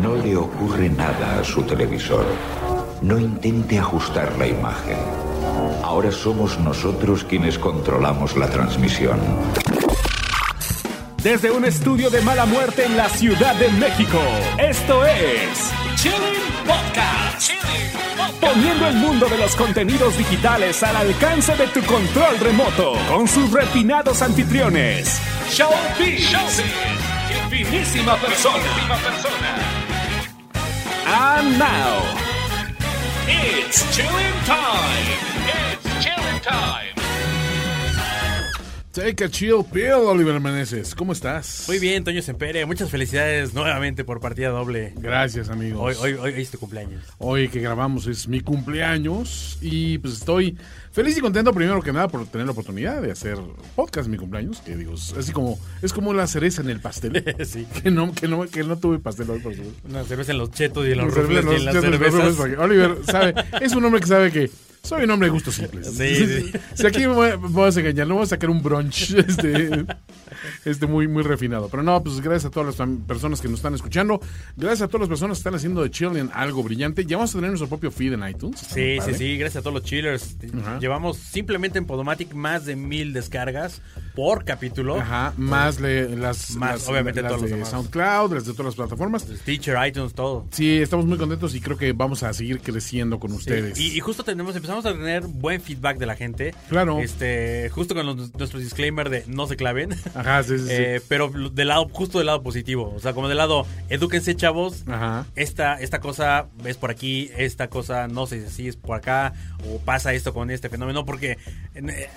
No le ocurre nada a su televisor. No intente ajustar la imagen. Ahora somos nosotros quienes controlamos la transmisión. Desde un estudio de mala muerte en la Ciudad de México, esto es Chilling Podcast. Poniendo el mundo de los contenidos digitales al alcance de tu control remoto, con sus refinados anfitriones, Show B. y finísima persona. And now, it's chilling time. It's chilling time. Take a chill pill, Oliver Meneses. ¿Cómo estás? Muy bien, Toño Sempere. Muchas felicidades nuevamente por partida doble. Gracias, amigos. Hoy, hoy, hoy es tu cumpleaños. Hoy que grabamos es mi cumpleaños y pues estoy feliz y contento primero que nada por tener la oportunidad de hacer podcast mi cumpleaños, que digo, es así como es como la cereza en el pastel. Sí. Que no que no que no tuve pastel hoy por supuesto. Una cerveza en los chetos y en los Los rufles y en las cervezas. Oliver sabe, es un hombre que sabe que soy un hombre de gustos simples. Sí, sí. Si aquí me voy, a- me voy a engañar, no voy a sacar un brunch este, este muy, muy refinado. Pero no, pues gracias a todas las personas que nos están escuchando. Gracias a todas las personas que están haciendo de Chilling algo brillante. Ya vamos a tener nuestro propio feed en iTunes. Sí, sí, sí, gracias a todos los chillers. Llevamos simplemente en Podomatic más de mil descargas por capítulo. Ajá, más le- las, Más, las- obviamente, las todos los de demás. SoundCloud, las de todas las plataformas. Teacher, iTunes, todo. Sí, estamos muy contentos y creo que vamos a seguir creciendo con ustedes. Y, y justo tenemos, empezamos a tener buen feedback de la gente. Claro. Este, justo con los- nuestro disclaimer de no se claven. Ajá, sí, sí, sí. Eh, pero del lado, justo del lado positivo. O sea, como del lado, edúquense, chavos. Ajá. Esta, esta cosa es por aquí, esta cosa no sé si es por acá, o pasa esto con este fenómeno, porque eh,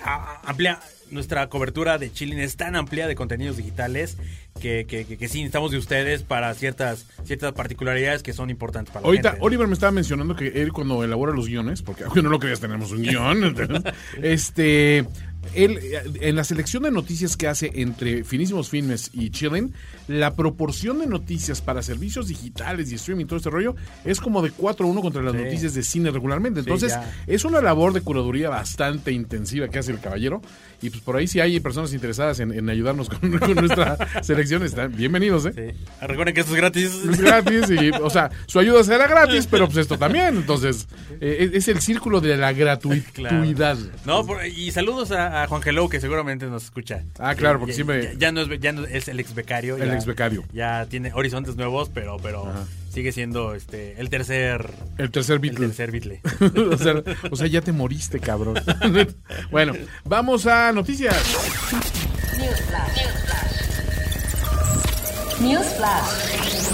amplia nuestra cobertura de Chilling es tan amplia de contenidos digitales que, que, que- que sí necesitamos de ustedes para ciertas, ciertas particularidades que son importantes para la Ahorita, gente. Oliver me estaba mencionando que él cuando elabora los guiones, porque aunque no lo creas, tenemos un guion, este, él, eh, en la selección de noticias que hace entre Finísimos Filmes y Chilling, la proporción de noticias para servicios digitales y streaming, todo este rollo, es como de 4-1 contra las Sí. noticias de cine regularmente. Entonces, es una labor de curaduría bastante intensiva que hace el caballero. Y pues por ahí si hay personas interesadas en, en ayudarnos con, con nuestra selección, están bienvenidos, ¿eh? Sí. Ah, Recuerden que esto es gratis. Es gratis y, o sea, su ayuda será gratis, pero pues esto también. Entonces, eh, es el círculo de la gratuidad. No, por- y saludos a, a Juan Hello, que seguramente nos escucha. Ah, claro, porque Ya- siempre- Ya, ya no es, ya no es el ex becario. El ya- ex becario. Ya tiene horizontes nuevos, pero, pero Ajá. sigue siendo este el tercer. El tercer El Beatle. tercer Beatle. o, sea, o sea, ya te moriste, cabrón. bueno, vamos a noticias. Newsflash.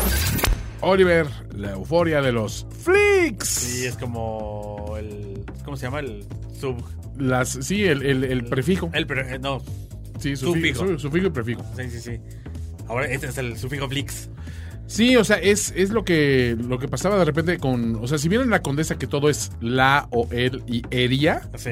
Oliver, la euforia de los flicks. Sí, es como el. ¿Cómo se llama? El sub. Las, sí, el, el, el prefijo. El, pre- eh, no. sí, sufijo, sufijo. su- sufijo y prefijo. Sí, sí, sí. Ahora este es el sufijo Flix. Sí, o sea, es, es lo que lo que pasaba de repente con. O sea, si bien en la condesa que todo es la o el y ería. Sí.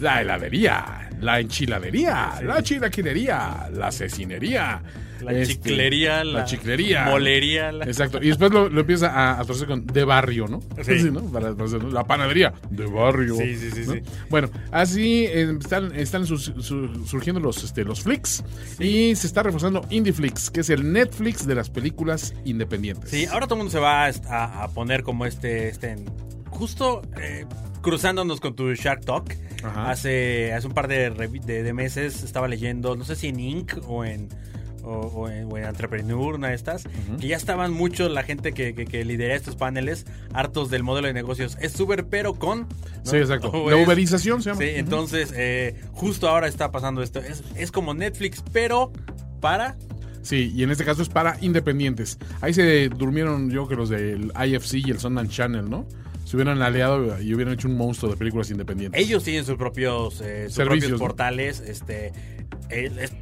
La heladería, la enchiladería, la chilaquilería, la cecinería. La este, chiclería, la, la chiclería. molería. La... Exacto. Y después lo, lo empieza a, a torcer con de barrio, ¿no? Sí. ¿no? Para- para hacer, ¿no? La panadería, de barrio. Sí, sí, sí, ¿no? sí. Bueno, así eh, están, están sus- su- surgiendo los, este, los flicks y se está reforzando IndieFlix, que es el Netflix de las películas independientes. Sí, ahora todo el mundo se va a, poner como este, este justo eh, cruzándonos con tu Shark Talk. Ajá. Hace, hace un par de, de- de meses estaba leyendo, no sé si en Inc. o en, o, o en, o en Entrepreneur, una de estas, que ya estaban muchos la gente que, que, que lidera estos paneles hartos del modelo de negocios. Es Uber, pero con... ¿no? Sí, exacto. O La es- uberización se llama. Sí, entonces eh, justo ahora está pasando esto. Es, es como Netflix, pero para... Sí, y en este caso es para independientes. Ahí se durmieron, yo creo que los del IFC y el Sundance Channel, ¿no? Se hubieran aliado y hubieran hecho un monstruo de películas independientes. Ellos tienen sus propios, eh, sus Servicios, propios ¿no? portales. Este, eh, es-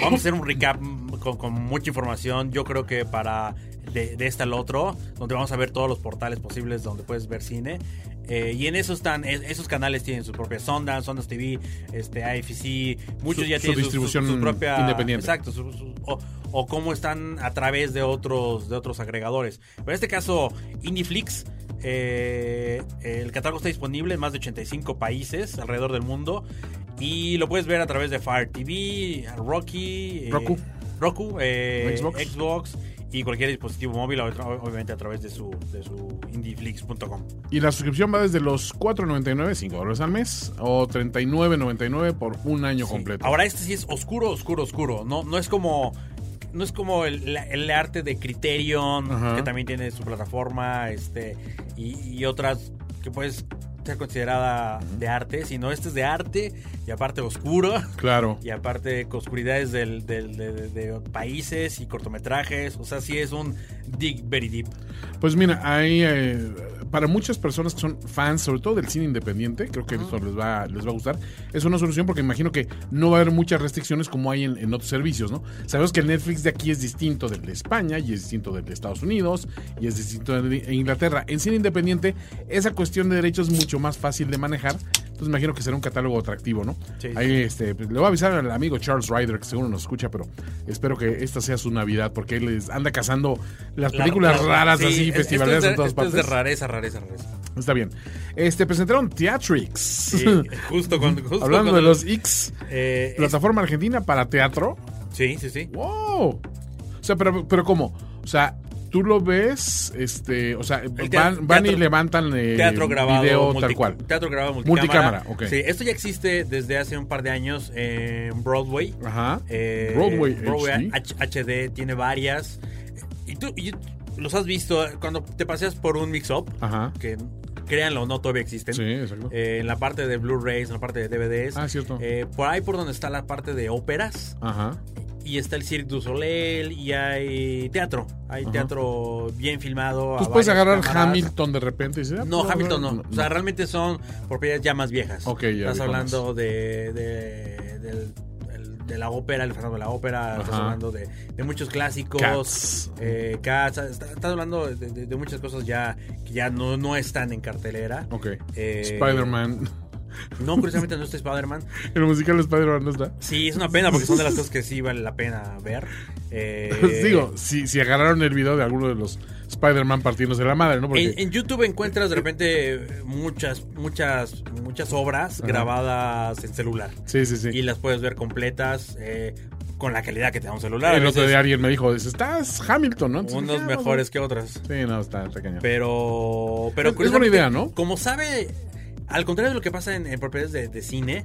vamos a hacer un recap con, con mucha información. Yo creo que para de, de este al otro, donde vamos a ver todos los portales posibles donde puedes ver cine. Eh, y en eso están, es- esos canales tienen sus propias Sondas, Sondas TV, este, AFC, muchos Su- ya tienen su- su- distribución su propia independiente. Exacto, o, o cómo están a través de otros, de otros agregadores. Pero en este caso, Indiflix, eh, el catálogo está disponible en más de 85 países alrededor del mundo y lo puedes ver a través de Fire TV, Rocky, eh, Roku. Roku, eh, Xbox. Xbox y cualquier dispositivo móvil, obviamente a través de su, de su indieflix.com. Y la suscripción va desde los 4.99, 5 dólares al mes, o 39.99 por un año Sí. completo. Ahora este sí es oscuro, oscuro, oscuro. No, no es como. No es como el, el arte de Criterion, Ajá. que también tiene su plataforma, este, y, y otras que puedes ser considerada de arte, sino este es de arte y aparte oscuro. Claro. Y aparte con oscuridades del, del- de, de- de países y cortometrajes. O sea, sí es un dig very deep. Pues mira, hay eh, para muchas personas que son fans, sobre todo del cine independiente, creo que eso les va, les va a gustar. Es una solución porque imagino que no va a haber muchas restricciones como hay en, en otros servicios, ¿no? Sabemos que el Netflix de aquí es distinto del de España y es distinto del de Estados Unidos y es distinto de Inglaterra. En cine independiente, esa cuestión de derechos es mucho más fácil de manejar. Entonces imagino que será un catálogo atractivo, ¿no? Sí, sí. Ahí este, pues, le voy a avisar al amigo Charles Ryder, que seguro nos escucha, pero espero que esta sea su Navidad, porque él les anda cazando las La- películas la- raras sí, así, es- festivaleras esto es de- en todas esto es partes. de rareza, rareza, rareza. Está bien. Este, presentaron Theatrix. Sí, justo con. justo Hablando de los X, eh, es- plataforma argentina para teatro. sí, sí, sí. ¡Wow! O sea, pero, pero ¿cómo? O sea, tú lo ves, este, o sea, van, teatro- van y levantan eh, Teatro grabado. video multi- tal cual. Teatro grabado multicámara. Multicámara, ok. Sí, esto ya existe desde hace un par de años en Broadway. Ajá. Eh, Broadway HD. H- HD tiene varias. Y tú y los has visto cuando te paseas por un mix-up, Ajá. que créanlo o no, todavía existen. Sí, exacto. Eh, en la parte de Blu-rays, en la parte de DVDs. Ah, cierto. Eh, por ahí por donde está la parte de óperas. Ajá. Y está el Cirque du Soleil y hay teatro. Hay Ajá. teatro bien filmado. Pues puedes agarrar cámaras. Hamilton de repente y ah, No, pues, Hamilton no. no, O sea, realmente son propiedades ya más viejas. Ok, ya Estás hablando de, de, del- el- de la ópera, el Fernando de la ópera. Estás hablando de, de muchos clásicos. Cats. eh, Cats. Estás, estás hablando de, de- de muchas cosas ya que ya no, no están en cartelera. Ok. Eh, Spider-Man. No, curiosamente no está Spider-Man. El musical de Spider-Man no está. Sí, es una pena porque son de las cosas que sí vale la pena ver. Eh, Pues digo, si, si agarraron el video de alguno de los Spider-Man partiéndose la madre, ¿no? Porque En, en YouTube encuentras de repente muchas, muchas, muchas obras Ajá. grabadas en celular. sí, sí, sí. Y las puedes ver completas eh, con la calidad que te da un celular. el otro día alguien me dijo, estás Hamilton, ¿no? Entonces, unos ah, mejores que otras. Sí, no, está, cañón. Pero, pero Es- es buena idea, ¿no? Como sabe, al contrario de lo que pasa en, en propiedades de, de cine,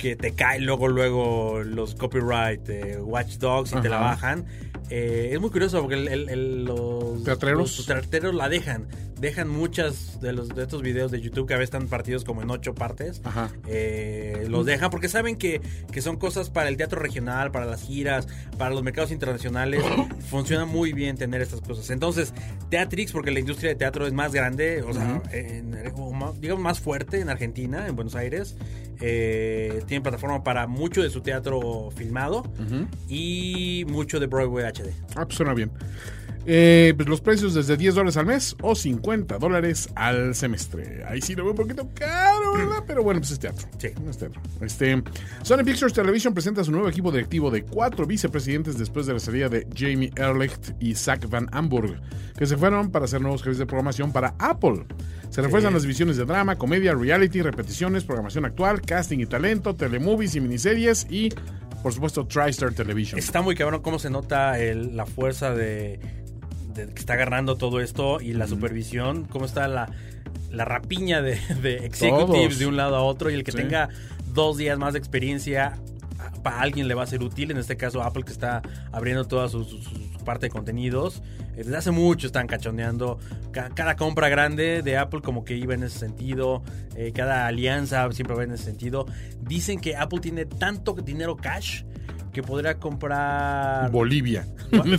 que te caen luego, luego los copyright, eh, Watch Dogs y te la bajan. Eh, es muy curioso porque el- el- el- los ¿Teatreros? los teatreros la dejan. Dejan muchas de los de estos videos de YouTube que a veces están partidos como en ocho partes. Ajá. eh, los dejan porque saben que, que son cosas para el teatro regional, para las giras, para los mercados internacionales. Funciona muy bien tener estas cosas. Entonces, Teatrix, porque la industria de teatro es más grande, o sea, digamos más fuerte en Argentina, en Buenos Aires. eh, tiene plataforma para mucho de su teatro filmado Ujú. y mucho de Broadway HD. Ah, pues suena bien. Eh, pues los precios desde 10 dólares al mes o 50 dólares al semestre. Ahí sí lo veo un poquito caro, ¿verdad? Pero bueno, pues es teatro. Sí. Es teatro. Este, Sony Pictures Television presenta su nuevo equipo directivo de cuatro vicepresidentes después de la salida de Jamie Erlicht y Zach Van Amburg, que se fueron para ser nuevos jefes de programación para Apple. Se refuerzan las divisiones de drama, comedia, reality, repeticiones, programación actual, casting y talento, telemovies y miniseries y, por supuesto, TriStar Television. Está muy cabrón cómo se nota el- la fuerza de, de que está agarrando todo esto y la supervisión, cómo está la, la rapiña de, de executives Todos. de un lado a otro y el que Sí. tenga dos días más de experiencia para alguien le va a ser útil, en este caso Apple que está abriendo toda su, su- su parte de contenidos. Eh, Desde hace mucho están cachondeando. Ca- Cada, compra grande de Apple como que iba en ese sentido. Eh, cada alianza siempre va en ese sentido. Dicen que Apple tiene tanto dinero cash que podría comprar... Bolivia.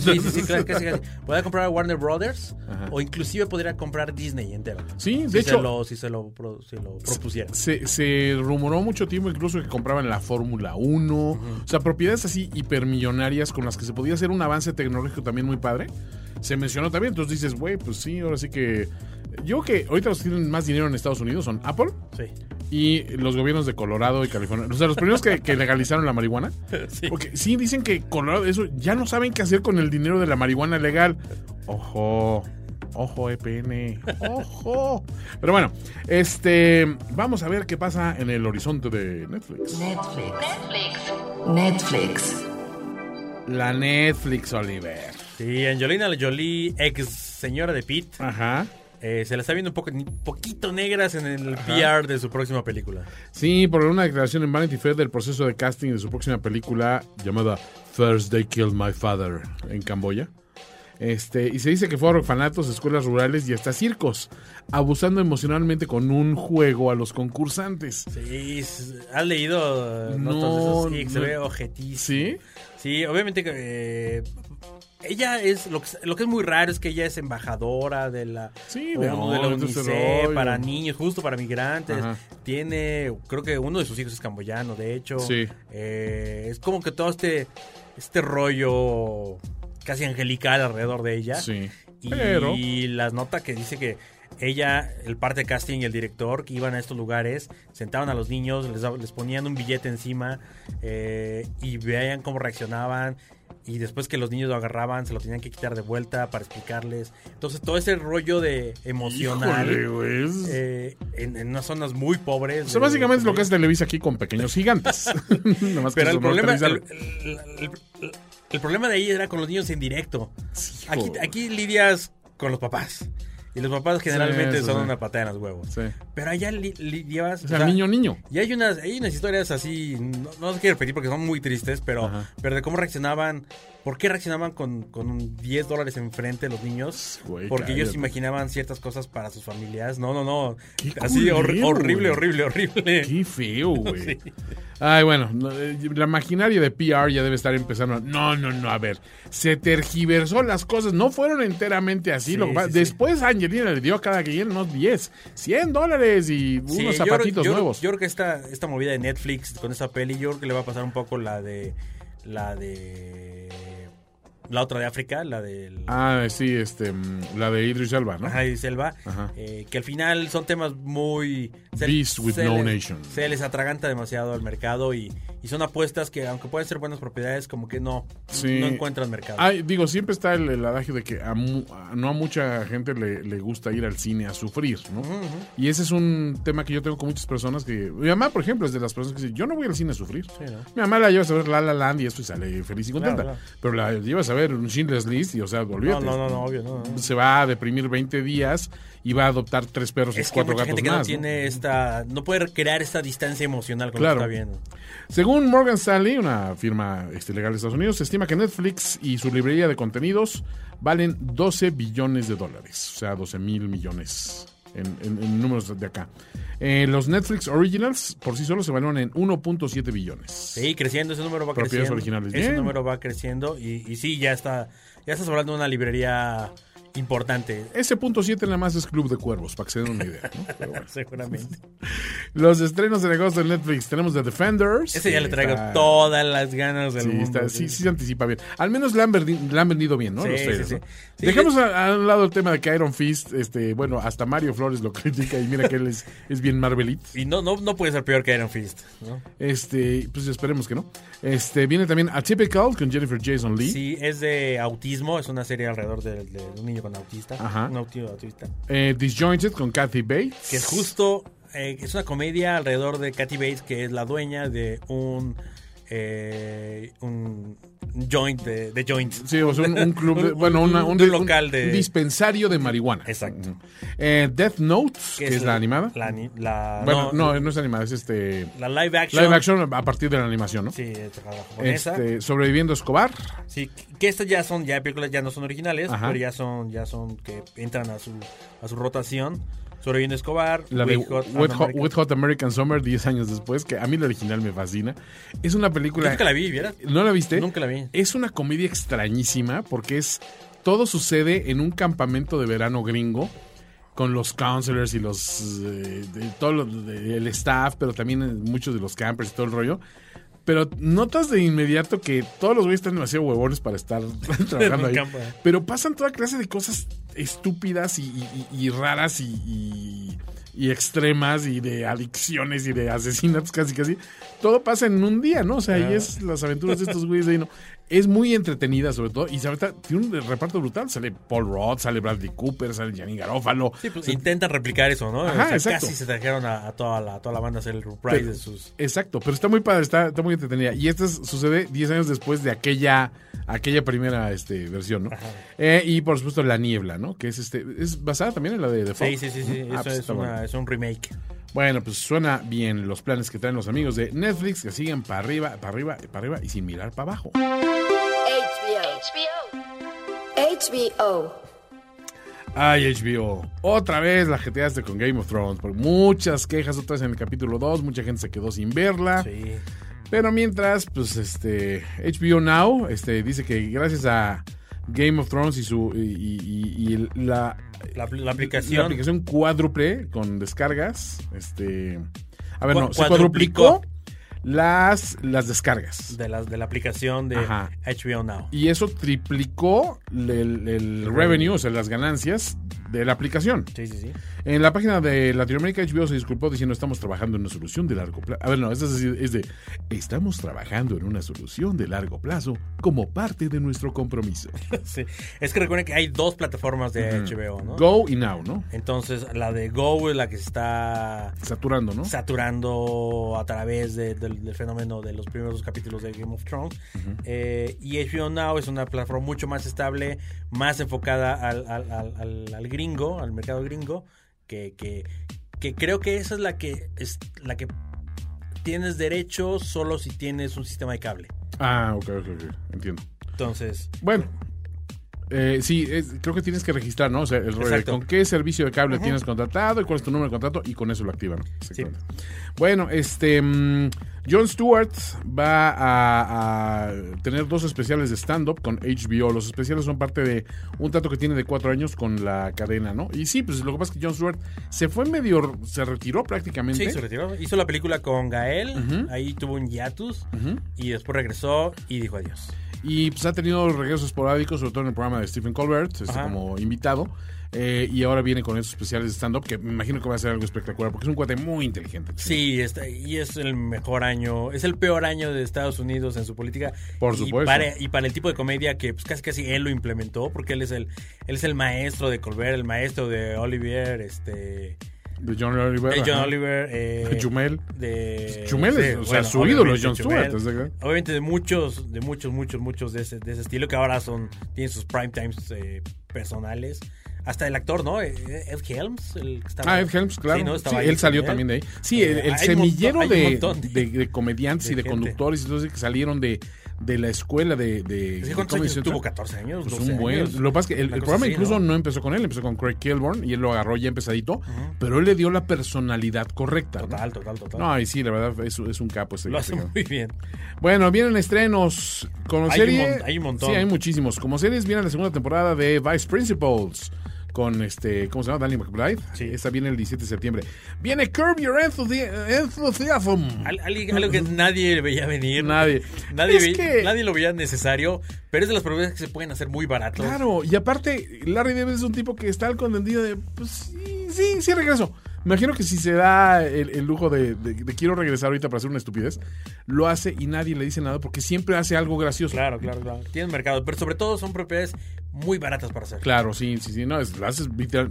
Sí, sí, sí, claro, casi, casi. Podría comprar Warner Brothers Ajá. o inclusive podría comprar Disney entero. Sí, de si hecho- Se lo, si se lo, si lo propusiera. Se, se rumoró mucho tiempo incluso que compraban la Fórmula 1, o sea, propiedades así hipermillonarias con las que se podía hacer un avance tecnológico también muy padre. Se mencionó también, entonces dices, güey, pues sí, ahora sí que... Yo creo que ahorita los que tienen más dinero en Estados Unidos son Apple Sí. y los gobiernos de Colorado y California. O sea, los primeros que, que legalizaron la marihuana. Sí. Porque sí dicen que Colorado, eso ya no saben qué hacer con el dinero de la marihuana legal. Ojo, ojo, EPN, ojo. Pero bueno, este, vamos a ver qué pasa en el horizonte de Netflix. Netflix. Netflix. Netflix. La Netflix, Oliver. Sí, Angelina Jolie, ex señora de Pete, Ajá. Eh, se la está viendo un poco, poquito negras en el PR de su próxima película. Sí, por una declaración en Vanity Fair del proceso de casting de su próxima película llamada First They Killed My Father en Camboya. Este, y se dice que fue a orfanatos, escuelas rurales y hasta circos, abusando emocionalmente con un juego a los concursantes. Sí, ¿has leído No, notas de esos? Sí, que se no. ve ojetísimo. ¿Sí? Sí, obviamente que eh, ella es lo que, lo que es muy raro es que ella es embajadora de la Sí, de de la UNICEF para niños, justo para migrantes. Ajá. Tiene, creo que uno de sus hijos es camboyano, de hecho. Sí. Eh, es como que todo este este rollo casi angelical alrededor de ella. Sí. Y Pero- las notas que dice que ella, el parte de casting y el director que iban a estos lugares, sentaban a los niños, les, les ponían un billete encima eh, y veían cómo reaccionaban. Y después que los niños lo agarraban, se lo tenían que quitar de vuelta para explicarles. Entonces, todo ese rollo de emocional Híjole, eh, en, en unas zonas muy pobres. O sea, básicamente es lo que es Televisa aquí con pequeños gigantes. Nomás que Pero el problema, el, el- el- el problema de ahí era con los niños en directo. Aquí, aquí lidias con los papás. Y los papás generalmente eso son sí. una patada en los huevos. Sí. Pero allá li- lidiabas... O sea, niño, niño. Y hay unas, hay unas historias así, no, no las quiero repetir porque son muy tristes, pero, Ajá. pero de cómo reaccionaban, por qué reaccionaban con, con un 10 dólares enfrente los niños, Güey, porque ellos imaginaban ciertas cosas para sus familias. No, no, no. Qué Así hor- horrible, güey. horrible, horrible. Qué feo, güey. Ay, bueno, no, eh, la maquinaria de PR ya debe estar empezando. No, no, no, a ver. Se tergiversó las cosas, no fueron enteramente así. Lo. Después Angelina le dio a cada quien unos 10, 100 dólares y Sí, unos creo- zapatitos yo, nuevos. Yo creo que esta, esta movida de Netflix con esta peli, yo creo que le va a pasar un poco la de. La de. La otra de África, la del. Ah, sí, este, mm, la de Idris Elba, ¿no? Ajá, y Selva, Ajá. eh, que al final son temas muy... Beast with no les, nation. Se les atraganta demasiado al mercado y, y son apuestas que aunque pueden ser buenas propiedades, como que no, Sí. no encuentran mercado. Ay, digo, siempre está el, el adagio de que a mu- a- no a mucha gente le, le gusta ir al cine a sufrir, ¿no? Y ese es un tema que yo tengo con muchas personas que... Mi mamá, por ejemplo, es de las personas que dice, yo no voy al cine a sufrir. ¿no? Mi mamá la llevas a ver La La Land y esto y sale feliz y contenta. Claro, Pero la llevas a ver un Schindler's List y, o sea, olvídate. no, no, no, obvio, no. no. Se va a deprimir 20 días y va a adoptar tres perros y que cuatro mucha gatos gente que más. no ¿no? tiene esta... No puede crear esta distancia emocional con Claro. lo que está viendo. Según Morgan Stanley, una firma este, legal de Estados Unidos, se estima que Netflix y su librería de contenidos valen 12 billones de dólares, o sea, 12 mil millones en, en- en números de acá. Eh, los Netflix Originals por sí solos se valoran en 1.7 billones. Sí, creciendo, ese número va Propiedades creciendo. originales. Ese Bien. número va creciendo y, y sí, ya está, ya estás hablando de una librería importante. Ese punto 7 nada más es Club de Cuervos, para que se den una idea. ¿no? Pero bueno. Seguramente. Los estrenos de agosto de Netflix tenemos The Defenders. Ese ya le traigo está- todas las ganas del Sí, mundo. está- sí, sí se anticipa bien. Al menos le han, vendido bien, ¿no? Sí, Los trailers, sí. ¿no? Dejemos a, a un lado el tema de que Iron Fist, este, bueno, hasta Mario Flores lo critica y mira que él es, es bien Marvelit. Y no, no, no puede ser peor que Iron Fist. ¿no? Este, pues esperemos que no. Este, viene también Atypical con Jennifer Jason Lee. Sí, es de autismo, es una serie alrededor de, de un niño con autista. Ajá. Un auti- autista. Eh, Disjointed con Kathy Bates. Que es justo, eh, es una comedia alrededor de Kathy Bates, que es la dueña de un, eh, un joint, de, de joints. Sí, o sea, un, un club, de- Un- bueno, una- un- local de- dispensario de marihuana. Exacto. Eh, Death Note, que, es, la, animada. La, ani- la- bueno, no, no, es animada, es este La live action. live action a partir de la animación, ¿no? Sí, es la japonesa. Este, sobreviviendo Escobar. Sí, que estas ya son, ya películas ya no son originales, Ajá. pero ya son, ya son que entran a su, a su rotación. Sobreviviendo Escobar, La de Wet Hot, Wet Hot, American- Wet Hot American Summer 10 años después, que a mí la original me fascina. Es una Yo película... nunca la vi, ¿vieras? ¿No la viste? Nunca la vi. Es una comedia extrañísima porque es... Todo sucede en un campamento de verano gringo con los counselors y los... eh, de, todo lo- de- el staff, pero también muchos de los campers y todo el rollo. Pero notas de inmediato que todos los güeyes están demasiado huevones para estar trabajando ahí. campo, eh. Pero pasan toda clase de cosas estúpidas y, y- y- y raras y, extremas y de adicciones y de asesinatos casi casi. Todo pasa en un día, ¿no? O sea, ahí es las aventuras de estos güeyes de ahí, ¿no? Es muy entretenida, sobre todo, y está- tiene un reparto brutal. Sale Paul Roth, sale Bradley Cooper, sale Gianni Garofalo. Sí, pues, intentan replicar eso, ¿no? Ajá, O sea, casi se trajeron a, a toda, la, a toda la banda a hacer el reprise Pero- de sus... Exacto, pero está muy padre, está, está muy entretenida. Y esta es- sucede 10 años después de aquella aquella primera este, versión, ¿no? Eh, y por supuesto La Niebla, ¿no? Que es este es basada también en la de The Fog. Sí, sí, sí, sí. Ah, Eso pues es, una- bueno. es un remake. Bueno, pues suena bien los planes que traen los amigos de Netflix, que siguen para arriba, para arriba, para arriba y sin mirar para abajo. HBO. Ay, HBO. Otra vez la jeteaste con Game of Thrones. Por muchas quejas otra vez en el capítulo 2. Mucha gente se quedó sin verla. Sí. Pero mientras, pues este HBO Now este, dice que gracias a Game of Thrones y su y, y- y el- la, La, la aplicación. la aplicación cuádruple con descargas, este a ver, Cu- no, se cuadruplicó. las, las descargas. de, las de la aplicación de Ajá. HBO Now. Y eso triplicó el, el revenue, o sea, las ganancias de la aplicación. Sí, sí, sí. En la página de Latinoamérica, HBO se disculpó diciendo estamos trabajando en una solución de largo plazo. A ver, no, es, es de estamos trabajando en una solución de largo plazo como parte de nuestro compromiso. Sí. Es que recuerden que hay dos plataformas de HBO, ¿no? Go y Now, ¿no? Entonces, la de Go es la que se está Saturando, ¿no? saturando a través de- del, del fenómeno de los primeros capítulos de Game of Thrones. Eh, y HBO Now es una plataforma mucho más estable, más enfocada al, al- al- al- gringo, al mercado gringo, que, que, que creo que esa es la que es la que tienes derecho solo si tienes un sistema de cable. Ah, ok, ok, ok. Entiendo. Entonces, Bueno. eh, sí, es- creo que tienes que registrar, ¿no? O sea, el con qué servicio de cable tienes contratado y cuál es tu número de contrato y con eso lo activan. Bueno, este mm, Jon Stewart va a, a tener dos especiales de stand-up con HBO. Los especiales son parte de un trato que tiene de cuatro años con la cadena, ¿no? Y sí, pues lo que pasa es que Jon Stewart se fue medio, se retiró prácticamente. sí, se retiró. Hizo la película con Gael, ahí tuvo un hiatus y después regresó y dijo adiós. Y pues ha tenido regresos esporádicos, sobre todo en el programa de Stephen Colbert, este, como invitado. Eh, y ahora viene con esos especiales de stand-up, que me imagino que va a ser algo espectacular, porque es un cuate muy inteligente. Sí, está, y es el mejor año, es el peor año de Estados Unidos en su política. Por Y supuesto. para, y para el tipo de comedia que pues, casi casi él lo implementó, porque él es el, él es el maestro de Colbert, el maestro de Olivier, este, De John Oliver. de John. Oliver, eh, De Jumel. de Jumel es, o sea, su ídolo es obviamente Stewart. Obviamente de muchos, de muchos, muchos, muchos de ese, de ese estilo que ahora son, tienen sus prime times eh, personales. Hasta el actor, ¿no? Eh, Ed Helms. El que estaba- Ah, Ed Helms, claro. Sí, él salió también. de ahí. Sí, Eh, el, semillero montón- de, de- comediantes de y de gente. conductores eso que salieron de, de la escuela de, de, ¿Sí, de ¿Cuántos Comedy años Central. tuvo? ¿14 años? Pues 12 un buen. años. Lo que pasa es que el, programa así, incluso ¿no? ¿no? empezó con él, empezó con Craig Kilborn y él lo agarró ya empezadito, pero él le dio la personalidad correcta. ¿no? Total, total, total. No, y sí, la verdad es, es un capo este Lo hace este muy bien. Bueno, vienen estrenos. Como Hay serie. un mon- hay un montón. Sí, hay muchísimos. Como series viene la segunda temporada de Vice Principals. Con este, ¿cómo se llama? Danny McBride. Sí. Esta viene el 17 de septiembre. Viene Curb Your Enthusi- Enthusiasm. Al- al- algo que nadie veía venir. Nadie. Nadie, ve- que- nadie lo veía necesario, pero es de las producciones que se pueden hacer muy baratos. Claro, y aparte, Larry David es un tipo que está al contendido de, pues sí, sí, sí regreso. Me imagino que si se da el, el lujo de, de- de quiero regresar ahorita para hacer una estupidez, lo hace y nadie le dice nada porque siempre hace algo gracioso. Claro, claro, claro. Tienen mercado, pero sobre todo son propiedades muy baratas para hacer. Claro, sí, sí, sí, no, es, lo haces literal-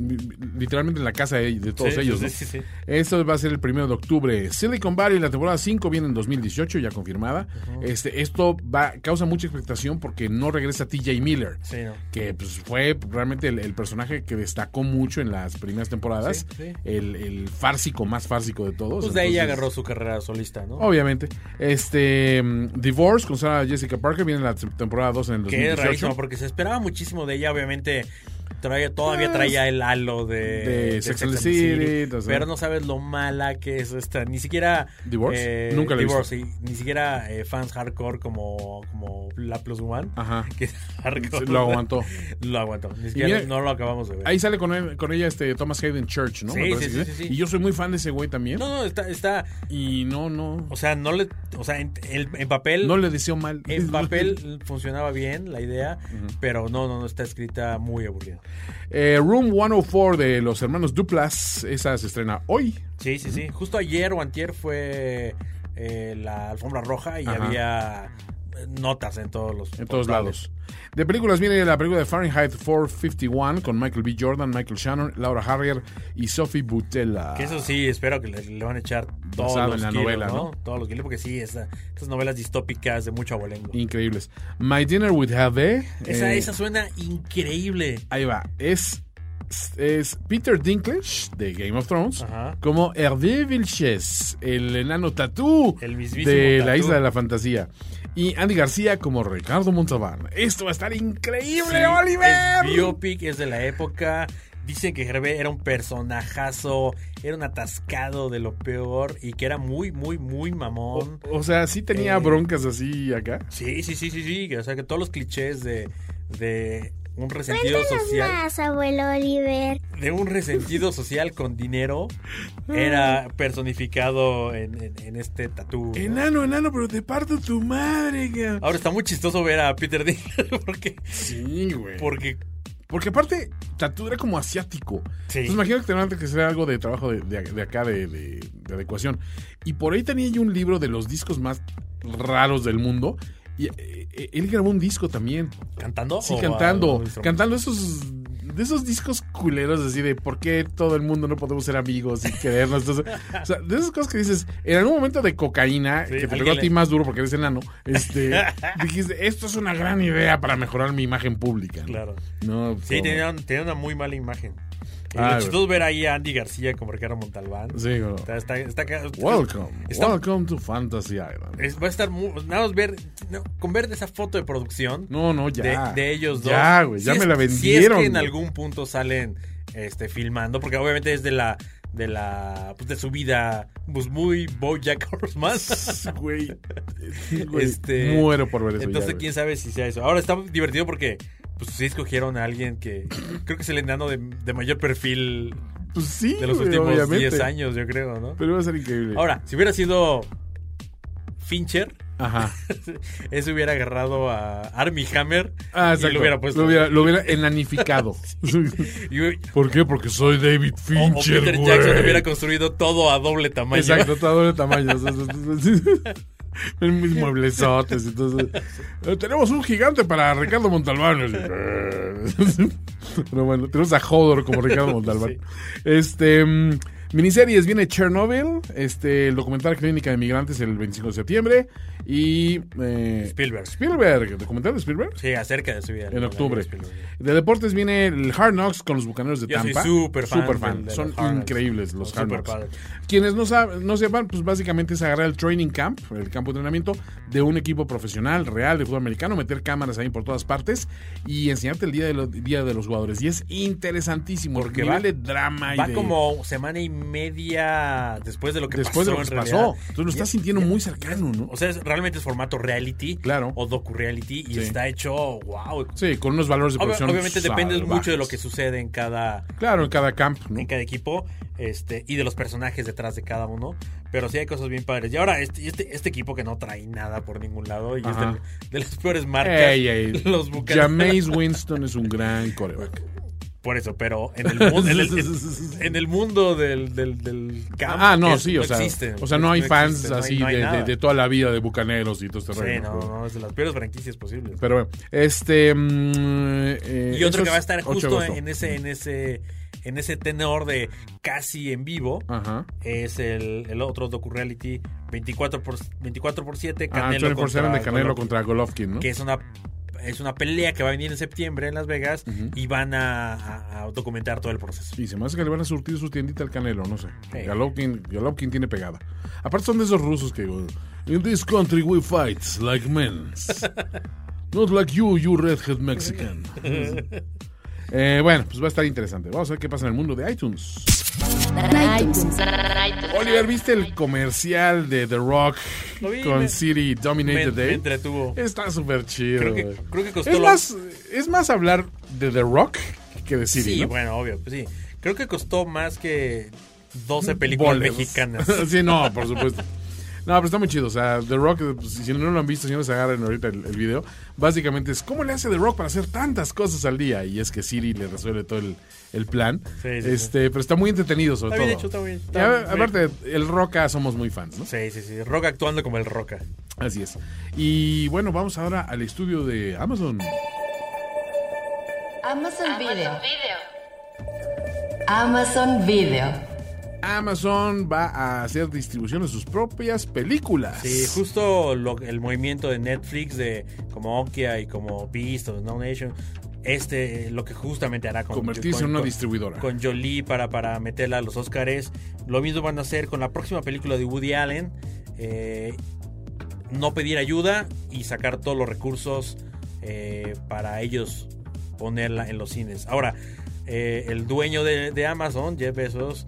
literalmente en la casa de, de todos Sí, ellos. sí, ¿no? sí, sí. Esto va a ser el primero de octubre. Silicon Valley, la temporada 5 viene en 2018, ya confirmada. este, esto va causa mucha expectación porque no regresa TJ Miller, Sí, ¿no? que pues, fue realmente el, el personaje que destacó mucho en las primeras temporadas, Sí. El, el fársico más fársico de todos. Pues de ahí Entonces, agarró su carrera solista, ¿no? Obviamente. Este mm, Divorce con Sarah Jessica Parker viene en la temporada 2 en el Que 2018. es rarísimo porque se esperaba muchísimo de ella, obviamente. Traía, todavía Pues, traía el halo de, de Sex and the City, pero ¿no? sabes lo mala que es esta. Ni siquiera. ¿Divorce? eh, Nunca Divorce, sí. Ni siquiera eh, fans hardcore como, como la Plus One. Ajá. Que hardcore. Lo aguantó. Lo aguantó. Ni siquiera mira- no lo acabamos de ver. Ahí sale con, él- con ella este Thomas Hayden Church, ¿no? Sí, sí, sí, sí. Y yo soy muy fan de ese güey también. No, no, está. está Y no, no. o sea, no le. O sea, en, el- en papel. No le deseo mal. En papel funcionaba bien la idea, pero no, no, no está escrita muy aburrida. Eh, Room 104 de los hermanos Duplas. Esa se estrena hoy. Sí, sí, sí. Justo ayer o antier fue eh, la alfombra roja y Ajá. había notas en todos los En todos lados. De películas viene la película de Fahrenheit 451 con Michael B. Jordan, Michael Shannon, Laura Harrier y Sophie Butella. Que eso sí, espero que le, le van a echar todos Basado los en la kilos, novela, ¿no? ¿no? Todos los kilos, porque sí, esa- esas novelas distópicas de mucho abolengo. Increíbles. My Dinner with Hervé. Esa, eh, esa suena increíble. Ahí va. Es, es Peter Dinklage de Game of Thrones Ajá. como Hervé Vilches, el enano tatú de la. Isla de la Fantasía. Y Andy García como Ricardo Montalbán. Esto va a estar increíble, Sí, Oliver. Es biopic, es de la época. Dicen que Hervé era un personajazo, era un atascado de lo peor y que era muy, muy, muy mamón. O sea, sí tenía Eh, broncas así acá. Sí, sí, sí, sí, sí. que, O sea, que todos los clichés de, de un resentido social, más, abuelo Oliver. De un resentido social con dinero, era personificado en, en- en este tatú. ¿no? Enano, enano, pero te parto tu madre. ca- Ahora está muy chistoso ver a Peter Dinklage porque, Sí, güey. porque Porque aparte, Tatú era como asiático. Sí. Entonces imagino que tenía que ser algo de trabajo de, de- de acá, de, de- de adecuación. Y por ahí tenía yo un libro de los discos más raros del mundo. Y eh, eh, él grabó un disco también. cantando. Sí, o cantando. Cantando esos de esos discos culeros así de por qué todo el mundo no podemos ser amigos y querernos. Entonces, o sea, de esas cosas que dices, en algún momento de cocaína, Sí, que te pegó a ti más duro porque eres enano, este, dijiste, esto es una gran idea para mejorar mi imagen pública. ¿no? Claro. No, Sí, tenía, tenía una muy mala imagen. Ah, chistoso ver ahí a Andy García como Ricardo Montalbán. Sí, como, Está, está, está acá- Welcome, welcome to Fantasy Island. es- va a estar muy, nada más ver, no, con ver esa foto de producción No, no, ya. de, de ellos dos. Ya, güey, ya Si me es- la Si es vendieron. que en güey. algún punto salen este filmando, porque obviamente es de la de la pues, de su vida pues muy Bojack Horseman. Güey, güey, Este, muero por ver eso. Entonces, ya, güey. quién sabe si sea eso. Ahora está divertido porque pues sí escogieron a alguien que creo que es el enano de, de mayor perfil Pues sí, de los últimos obviamente. 10 años, yo creo, ¿no? Pero va a ser increíble. Ahora, si hubiera sido Fincher, Ajá. ese hubiera agarrado a Army Hammer Ah, y lo hubiera puesto. Lo hubiera, lo hubiera enanificado. ¿Por qué? Porque soy David o, o Fincher, Peter güey. Jackson hubiera construido todo a doble tamaño. Exacto, todo de tamaño. Mis mueblesotes. Entonces, eh, tenemos un gigante para Ricardo Montalbán. Pero bueno, tenemos a Hodor como Ricardo Montalbán. Este. mm, Miniseries viene Chernobyl, este, el documental Clínica de Migrantes el 25 de septiembre y eh, Spielberg. Spielberg, documental de Spielberg Sí, acerca de su vida. en octubre. De deportes viene el Hard Knocks con los Bucaneros de Yo soy Tampa. súper fan de Son los increíbles los Hard Knocks. Quienes no, saben, no sepan, pues básicamente es agarrar el training camp, el campo de entrenamiento de un equipo profesional, real, de fútbol americano, meter cámaras ahí por todas partes y enseñarte el día de, los, día de los jugadores. Y es interesantísimo Porque va- va de drama y Va de- como semana y media después de lo que después de pasó. lo que en pasó. Entonces lo estás sintiendo muy cercano, ¿no? O sea, es- realmente es formato reality. Claro. O docu-reality. Y Sí. está hecho, wow. Sí, con unos valores de producción obviamente depende mucho de lo que sucede en cada, Claro, en cada camp, ¿no? en cada equipo este y de los personajes detrás de cada uno. Pero sí hay cosas bien padres. Y ahora, este, este, este equipo que no trae nada por ningún lado y es Ajá. del- de las peores marcas. Ey, ey. Los Buccaneers. Jameis Winston es un gran coreback. Por eso, pero en el mundo, en el, en- en el mundo del, del, del camp, Ah, no, sí, o sea, existe. o sea, no hay fans existe, no hay- así no hay de, de- toda la vida de bucaneros y todo este Sí, no, no, es de las peores franquicias posibles. Pero bueno, este. mm, eh, y otro que va a es estar 8 de justo en ese, en ese, en ese tenor de casi en vivo Ajá. es el, el otro docu-reality 24 por, 24 por 7 Ah, Canelo 24/7 contra de Canelo Golovkin, contra Golovkin, ¿no? que es una es una pelea que va a venir en septiembre en Las Vegas y van a, a- a documentar todo el proceso. Y se me hace que le van a surtir su tiendita al Canelo, no sé. Golovkin, Golovkin tiene pegada. Aparte son de esos rusos que digo, In this country we fight like men. Not like you, you redhead Mexican. Eh, bueno, pues va a estar interesante. Vamos a ver qué pasa en el mundo de iTunes. Oliver, ¿viste el comercial de The Rock vi, con me- City Me, Dominated me Day? entretuvo. Está súper chido. Creo que, creo que costó es, lo- más, es más hablar de The Rock que de City, Sí, ¿no? bueno, obvio, pues sí. Creo que costó más que 12 películas Boleros. mexicanas. sí, no, por supuesto. No, pero está muy chido. O sea, The Rock, pues, si no lo han visto, si no se agarran ahorita el, el video, básicamente es cómo le hace The Rock para hacer tantas cosas al día. Y es que Siri le resuelve todo el, el plan. Sí, sí, este, Pero está muy entretenido, sobre Está bien todo. hecho, está bien. Y Está a- bien. aparte, el Roca somos muy fans, ¿no? Sí, sí, sí. Roca actuando como el Roca. Así es. Y bueno, vamos ahora al estudio de Amazon. Amazon Video. Amazon Video. Amazon va a hacer distribución de sus propias películas. Sí, justo lo- el movimiento de Netflix de como Okia y como Beast o No Nation, este lo que justamente hará con Convertirse con- en una con- distribuidora. con Jolie para, para meterla a los Oscars. Lo mismo van a hacer con la próxima película de Woody Allen. eh, no pedir ayuda y sacar todos los recursos eh, para ellos ponerla en los cines. Ahora, eh, el dueño de, de Amazon, Jeff Bezos,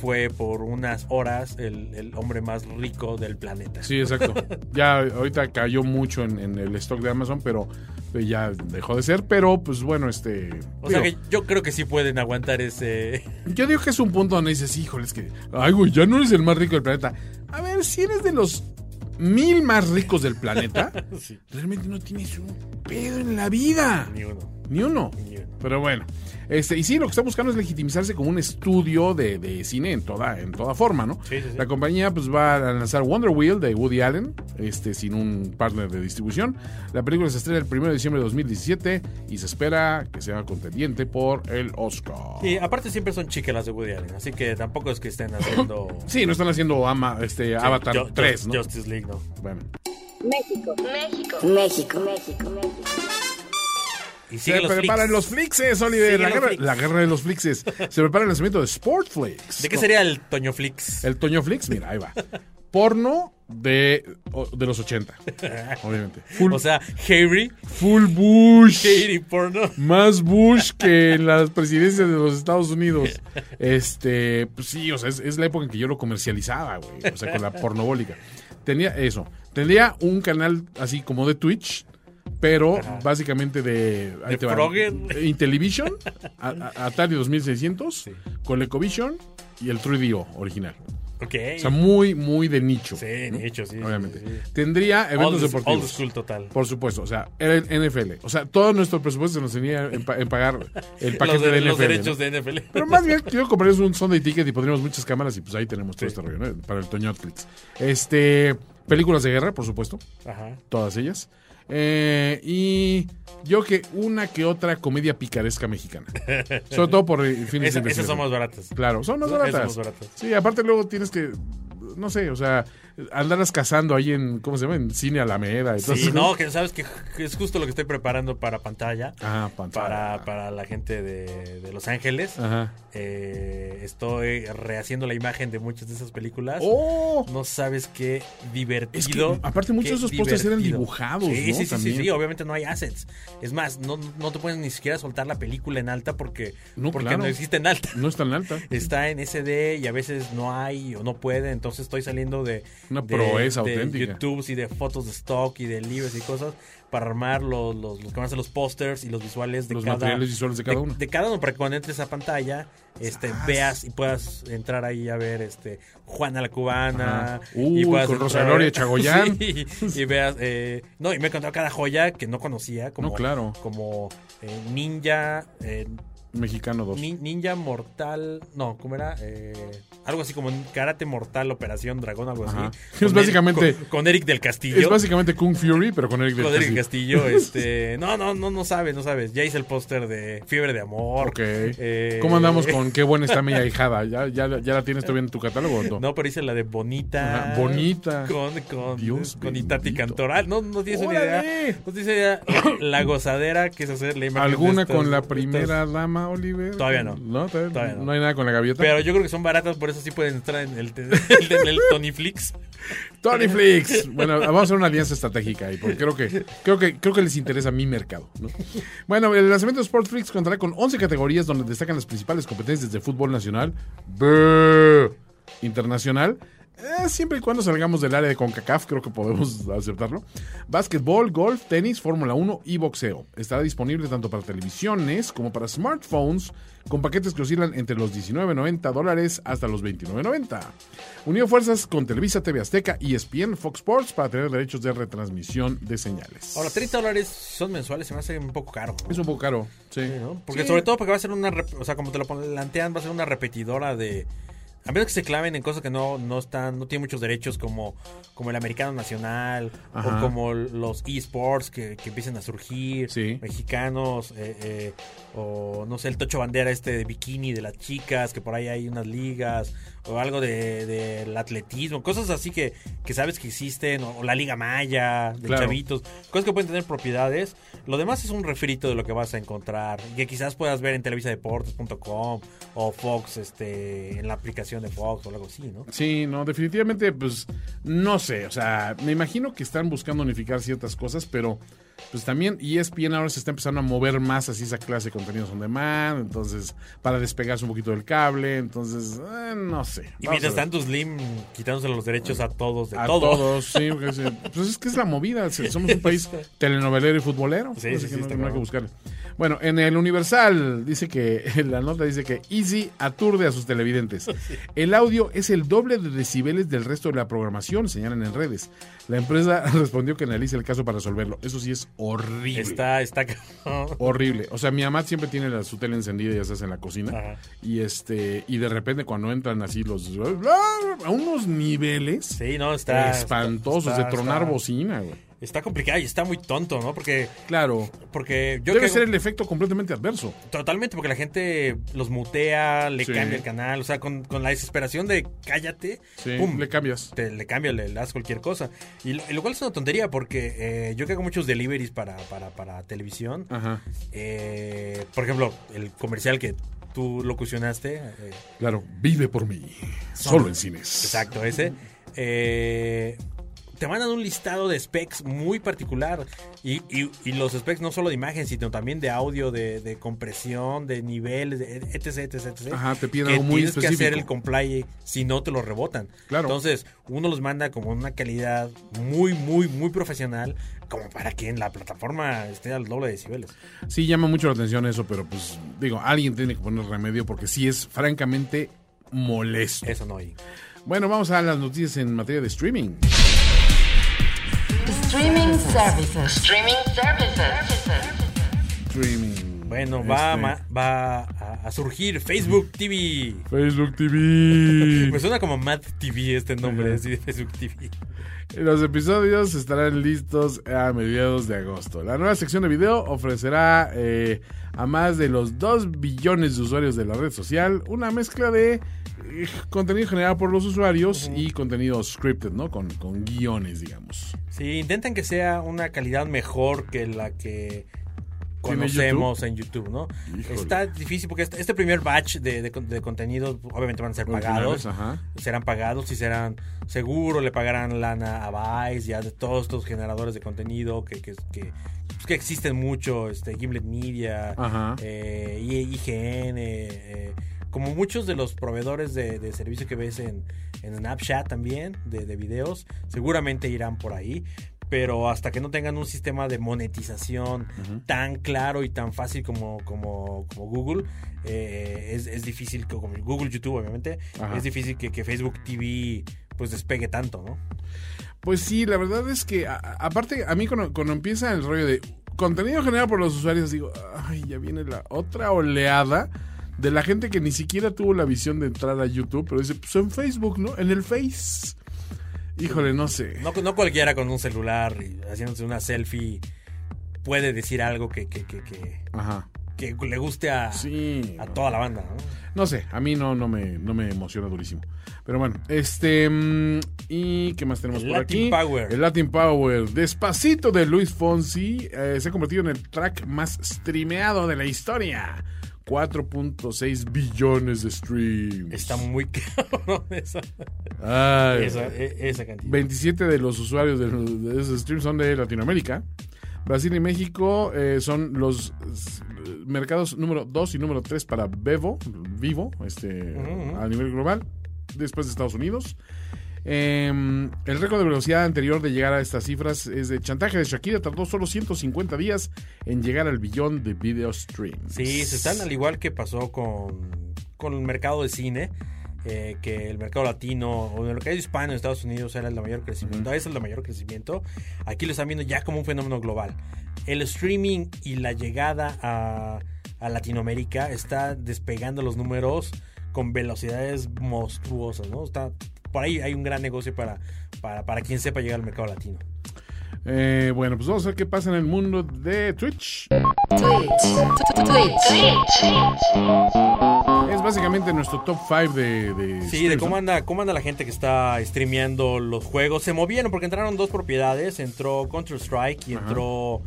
fue por unas horas el, el hombre más rico del planeta. Sí, exacto. Ya ahorita cayó mucho en, en el stock de Amazon, pero eh, ya dejó de ser. Pero pues bueno, este. O sea que yo creo que sí pueden aguantar ese... Yo digo que es un punto donde dices, híjole, es que. Ay, güey, ya no eres el más rico del planeta. A ver, si eres de los mil más ricos del planeta, Sí, realmente no tienes un pedo en la vida. ni uno. Ni uno. Ni uno. Pero bueno. Este, y sí, lo que está buscando es legitimizarse como un estudio de, de cine en toda, en toda forma, ¿no? Sí, sí, sí. La compañía pues va a lanzar Wonder Wheel de Woody Allen, este, sin un partner de distribución. La película se estrena el 1 de diciembre de 2017 y se espera que sea contendiente por el Oscar. Y aparte siempre son chicas las de Woody Allen, así que tampoco es que estén haciendo... Sí, no están haciendo ama, este, Avatar Ju- 3, ¿no? Justice League, ¿no? Bueno. México. México. México. México. México. Y Se los preparan flicks. los flixes, Oliver. La guerra, flicks. la guerra de los flixes. Se prepara el lanzamiento de Sportflix. ¿De qué sería el Toño Flix? El Toño Flix, mira, ahí va. Porno de, de los 80, obviamente. Full, O sea, Harry, full Bush. Harry porno. Más Bush que en las presidencias de los Estados Unidos. Este, pues sí, o sea, es, es la época en que yo lo comercializaba, güey. O sea, con la pornobólica. Tenía eso. Tendría un canal así como de Twitch, pero básicamente de. ahí ¿De te va. Intellivision, a- a- Atari 2600, ColecoVision y el 3DO original. Ok. O sea, muy, muy de nicho. Sí, de hecho, sí. sí, Obviamente. sí, sí. Tendría eventos Old, deportivos. old school total. Por supuesto, o sea, el NFL. O sea, todo nuestro presupuesto se nos tenía en, pa- en pagar el paquete Los, de- de los NFL. derechos ¿no? de NFL. Pero más bien, yo compraríamos un Sunday Ticket y pondríamos muchas cámaras y pues ahí tenemos todo Sí. este rollo, ¿no? Para el Toñotflix. Este, películas de guerra, por supuesto, Ajá. todas ellas. Eh, y yo que una que otra comedia picaresca mexicana. Sobre todo por fines Esa- de esas son más baratas. Claro, son más baratas. Sí, aparte luego tienes que, no sé, o sea, andarlas cazando ahí en, ¿cómo se llama? En Cine Alameda. Y todo Sí, no, que sabes que que es justo lo que estoy preparando para pantalla. Ah, pantalla. Para, para la gente de, de Los Ángeles. Ajá. Eh, estoy rehaciendo la imagen de muchas de esas películas. ¡Oh! No sabes qué divertido. Es que, aparte, muchos de esos pósters eran dibujados, Sí, ¿no? sí, sí, sí, obviamente no hay assets. Es más, no, no te pueden ni siquiera soltar la película en alta porque No, porque claro. no existe en alta. No es tan alta. Está en SD y a veces no hay o no puede, entonces estoy saliendo de, Una de- proeza de auténtica. YouTube y de fotos de stock y de libros y cosas para armar los, los, los que van a ser los pósters y los visuales de Los cada materiales visuales de cada uno. De cada uno para que cuando entres a pantalla este, veas y puedas entrar ahí a ver este Juana la Cubana. Uy, y puedas con entrar Rosa Chagoyán. Sí, y veas eh, no y me he encontrado cada joya que no conocía como No, claro. como eh, ninja eh, Mexicano 2. Nin- Ninja Mortal. No, ¿cómo era? Eh, algo así como Karate Mortal Operación Dragón, algo Ajá. así. Es básicamente- Eric- con, con Eric del Castillo. Es básicamente Kung Fury, pero con Eric del con Eric Castillo. Castillo, este. No, no, no, no sabes, no sabes. Ya hice el póster de Fiebre de Amor. Ok. Eh, ¿Cómo andamos con qué buena está mi ahijada? ¿Ya, ya, ya la tienes todavía en tu catálogo o no? No, pero hice la de Bonita. Ajá, Bonita. Con, con, Dios con Itati. Cantoral. No, no tienes una idea. No tienes idea. La gozadera que es hacer la imagen. de ¿Alguna con la primera dama, Oliver? Todavía no. ¿No? ¿Todavía, Todavía no. no hay nada con la gaviota? Pero yo creo que son baratas, por eso sí pueden entrar en el, en el Tony Flix. Tony Flix. Bueno, vamos a hacer una alianza estratégica ahí, porque creo que, creo que, creo que les interesa mi mercado. ¿no? Bueno, el lanzamiento de Sportflix contará con 11 categorías donde destacan las principales competencias de fútbol nacional, internacional, eh, siempre y cuando salgamos del área de CONCACAF, creo que podemos aceptarlo. Básquetbol, golf, tenis, Fórmula 1 y boxeo. Estará disponible tanto para televisiones como para smartphones, con paquetes que oscilan entre los 19.90 dólares hasta los 29.90. Unió fuerzas con Televisa, TV Azteca, E ESPN, Fox Sports para tener derechos de retransmisión de señales. Ahora, 30 dólares son mensuales, se me hace un poco caro. ¿no? es un poco caro, sí. Sí, ¿no? Porque Sí. sobre todo porque va a ser una, o sea, como te lo plantean, va a ser una repetidora de, a menos que se claven en cosas que no, no están, no tienen muchos derechos como, como el americano nacional Ajá. o como los esports que, que empiecen a surgir, Sí. mexicanos, eh, eh, o no sé, el tocho bandera este de bikini de las chicas, que por ahí hay unas ligas, o algo de- del atletismo, cosas así que, que sabes que existen, o, o la Liga Maya, de Claro. chavitos, cosas que pueden tener propiedades. Lo demás es un refrito de lo que vas a encontrar, que quizás puedas ver en televisadeportes.com o Fox, este, en la aplicación de Fox o algo así, ¿no? Sí, no, definitivamente, pues, no sé, o sea, me imagino que están buscando unificar ciertas cosas, pero, pues también ESPN ahora se está empezando a mover más así esa clase de contenidos on demand, entonces, para despegarse un poquito del cable, entonces, eh, no sé. Y mientras tanto Slim quitándose los derechos a todos de A todo. todos, sí, porque pues es que es la movida, somos un país telenovelero y futbolero, Sí, así sí, que no, hay que buscarle. Bueno, en el Universal dice que, la nota dice que Easy aturde a sus televidentes. El audio es el doble de decibeles del resto de la programación, señalan en redes. La empresa respondió que analiza el caso para resolverlo. Eso sí es horrible. Está, está. Horrible. O sea, mi mamá siempre tiene la, su tele encendida, ya sabes, en la cocina. Ajá. Y este, y de repente cuando entran así los a unos niveles Sí, no, está. espantosos está- de tronar bocina, güey. Está complicado y está muy tonto, ¿no? Porque, Claro. porque yo Debe que- ser el efecto completamente adverso. Totalmente, porque la gente los mutea, le Sí. cambia el canal, o sea, con, con la desesperación de cállate, Sí, pum, le cambias. te- le cambia, le, le das cualquier cosa. Y lo, y lo cual es una tontería, porque eh, yo que hago muchos deliveries para, para, para televisión, Ajá. eh, por ejemplo, el comercial que tú locucionaste, eh, Claro, vive por mí. Solo en cines. Exacto, ese. Eh, te mandan un listado de specs muy particular. Y, y- y los specs no solo de imagen, sino también de audio, de, de compresión, de niveles, de etc, etc, etc. Ajá, te piden que algo muy tienes que hacer el comply si no te lo rebotan. Claro. Entonces, uno los manda como una calidad muy, muy, muy profesional, como para que en la plataforma esté al doble de decibeles. Sí, llama mucho la atención eso, pero pues digo, alguien tiene que poner remedio porque sí es francamente molesto. Eso no hay. Bueno, vamos a las noticias en materia de streaming. Streaming services. Streaming services. Streaming. Bueno, va, Este, ma- va a, a surgir Facebook TV. Facebook TV. Me suena como Mad TV este nombre, así de Facebook TV. Los episodios estarán listos a mediados de agosto. La nueva sección de video ofrecerá eh, a más de los 2 billones de usuarios de la red social una mezcla de eh, contenido generado por los usuarios y contenido scripted, ¿no? Con, con guiones, digamos. Sí, intentan que sea una calidad mejor que la que ¿Tiene conocemos en YouTube, ¿no? Híjole. Está difícil porque este, este primer batch de, de, de contenidos obviamente van a ser pagados. Ajá. Serán pagados y serán, seguro le pagarán lana a Vice, ya de todos estos generadores de contenido que, que, que, pues, que existen mucho, este, Gimlet Media, eh, IGN, eh, como muchos de los proveedores de, de servicio que ves en, en Snapchat también, de, de videos, seguramente irán por ahí. Pero hasta que no tengan un sistema de monetización tan claro y tan fácil como, como, como Google, eh, es, es difícil, que- como Google YouTube obviamente, Ajá. es difícil que, que Facebook TV pues despegue tanto, ¿no? Pues sí, la verdad es que, a- aparte, a mí cuando, cuando empieza el rollo de contenido generado por los usuarios, digo, ay, ya viene la otra oleada de la gente que ni siquiera tuvo la visión de entrar a YouTube, pero dice, pues en Facebook, ¿no? En el Face. Híjole, no sé. No, no cualquiera con un celular y haciéndose una selfie puede decir algo que, que, que, que, Ajá. que le guste a, Sí. a no. toda la banda, ¿no? No sé, a mí no, no, me, no me emociona durísimo. Pero bueno, este. mm, ¿Y qué más tenemos El por Latin aquí? Power. El Latin Power. Despacito de Luis Fonsi eh, se ha convertido en el track más streameado de la historia. 4.6 billones de streams. Está muy cabrón esa, Ay. esa, e- esa cantidad. 27 de los usuarios de, los- de esos streams son de Latinoamérica. Brasil y México eh, son los eh, mercados número 2 y número 3 para Bevo, Vivo, este, a nivel global, después de Estados Unidos. Em, el récord de velocidad anterior de llegar a estas cifras es de chantaje de Shakira, tardó solo 150 días en llegar al billón de video streams. Sí, se están al igual que pasó con, con el mercado de cine, eh, que el mercado latino o el mercado hispano en Estados Unidos era el de mayor crecimiento, es el de mayor crecimiento. Aquí lo están viendo ya como un fenómeno global. El streaming y la llegada a, a Latinoamérica está despegando los números con velocidades monstruosas, ¿no? Está, por ahí hay un gran negocio para, para, para quien sepa llegar al mercado latino. Eh, bueno, pues vamos a ver qué pasa en el mundo de Twitch. Es básicamente nuestro top 5 de, de Sí, de cómo ¿no? anda, cómo anda la gente que está streameando los juegos. Se movieron porque entraron dos propiedades. Entró Counter-Strike y entró...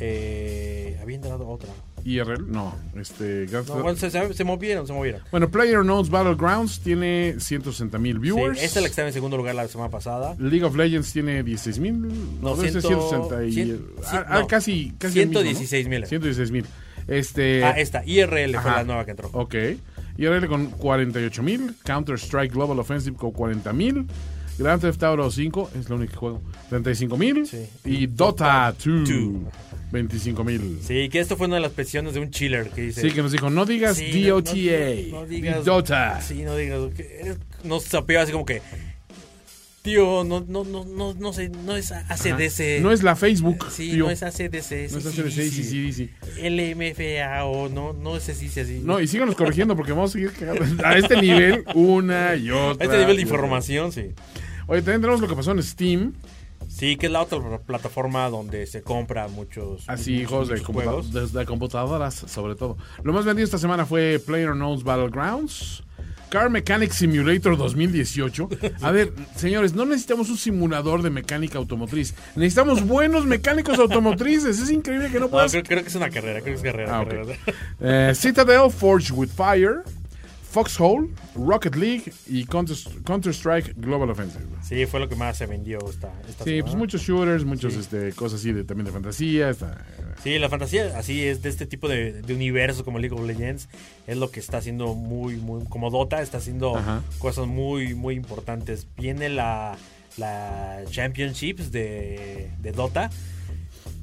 Eh, había entrado otra. IRL, no, este Grand No, bueno, se, se- movieron, se movieron. Bueno, PlayerUnknown's Battlegrounds tiene 160 mil viewers. Sí, esta es la que estaba en segundo lugar la semana pasada. League of Legends tiene 16 mil. No, debe ser ciento- 160 y, cien- ah, cien- ah, no. casi, casi el mismo, ¿no? 116,000. 116 mil. Este, Ah, esta, IRL fue Ajá. la nueva que entró. Ok. IRL con 48 mil. Counter Strike Global Offensive con 40 mil. Grand Theft Auto 5 es lo único que juego. 35 mil. Sí. Y Dota 2. Two. 25 mil. Sí, que esto fue una de las peticiones de un chiller que dice... Sí, que nos dijo, no digas Sí, no- DOTA. no- no digas- di Dota. Sí, no digas. que Nos sapeó así como que... Tío, no, no, no, no, no sé, no es Ajá. ACDC. No es la Facebook. Sí, tío. no es ACDC. No es sí, ACDC, sí, sí, sí. LMFA o no, no si dice así. No, y síganos corrigiendo porque vamos a seguir cagando. a este nivel una y A otra. este nivel de información, sí. Oye, también tenemos lo que pasó en Steam. Sí, que es la otra plataforma donde se compra muchos, Así, muchos- juegos de, muchos de- de computadoras, sobre todo. Lo más vendido esta semana fue PlayerUnknown's Battlegrounds. Car Mechanic Simulator 2018. A ver, señores, no necesitamos un simulador de mecánica automotriz. Necesitamos buenos mecánicos automotrices. Es increíble que no No, puedas. creo, creo que es una carrera, creo que es carrera. Ah, carrera. Eh, Citadel, Forged with Fire, Foxhole, Rocket League y Counter- Counter-Strike Global Offensive. Sí, fue lo que más se vendió esta, esta Sí, semana. pues muchos shooters, muchos Sí. este, cosas así de, también de fantasía. Sí, la fantasía así es de este tipo de, de universo como League of Legends es lo que está haciendo muy, muy, como Dota, está haciendo Ajá. cosas muy, muy importantes. Viene la, la Championships de, de Dota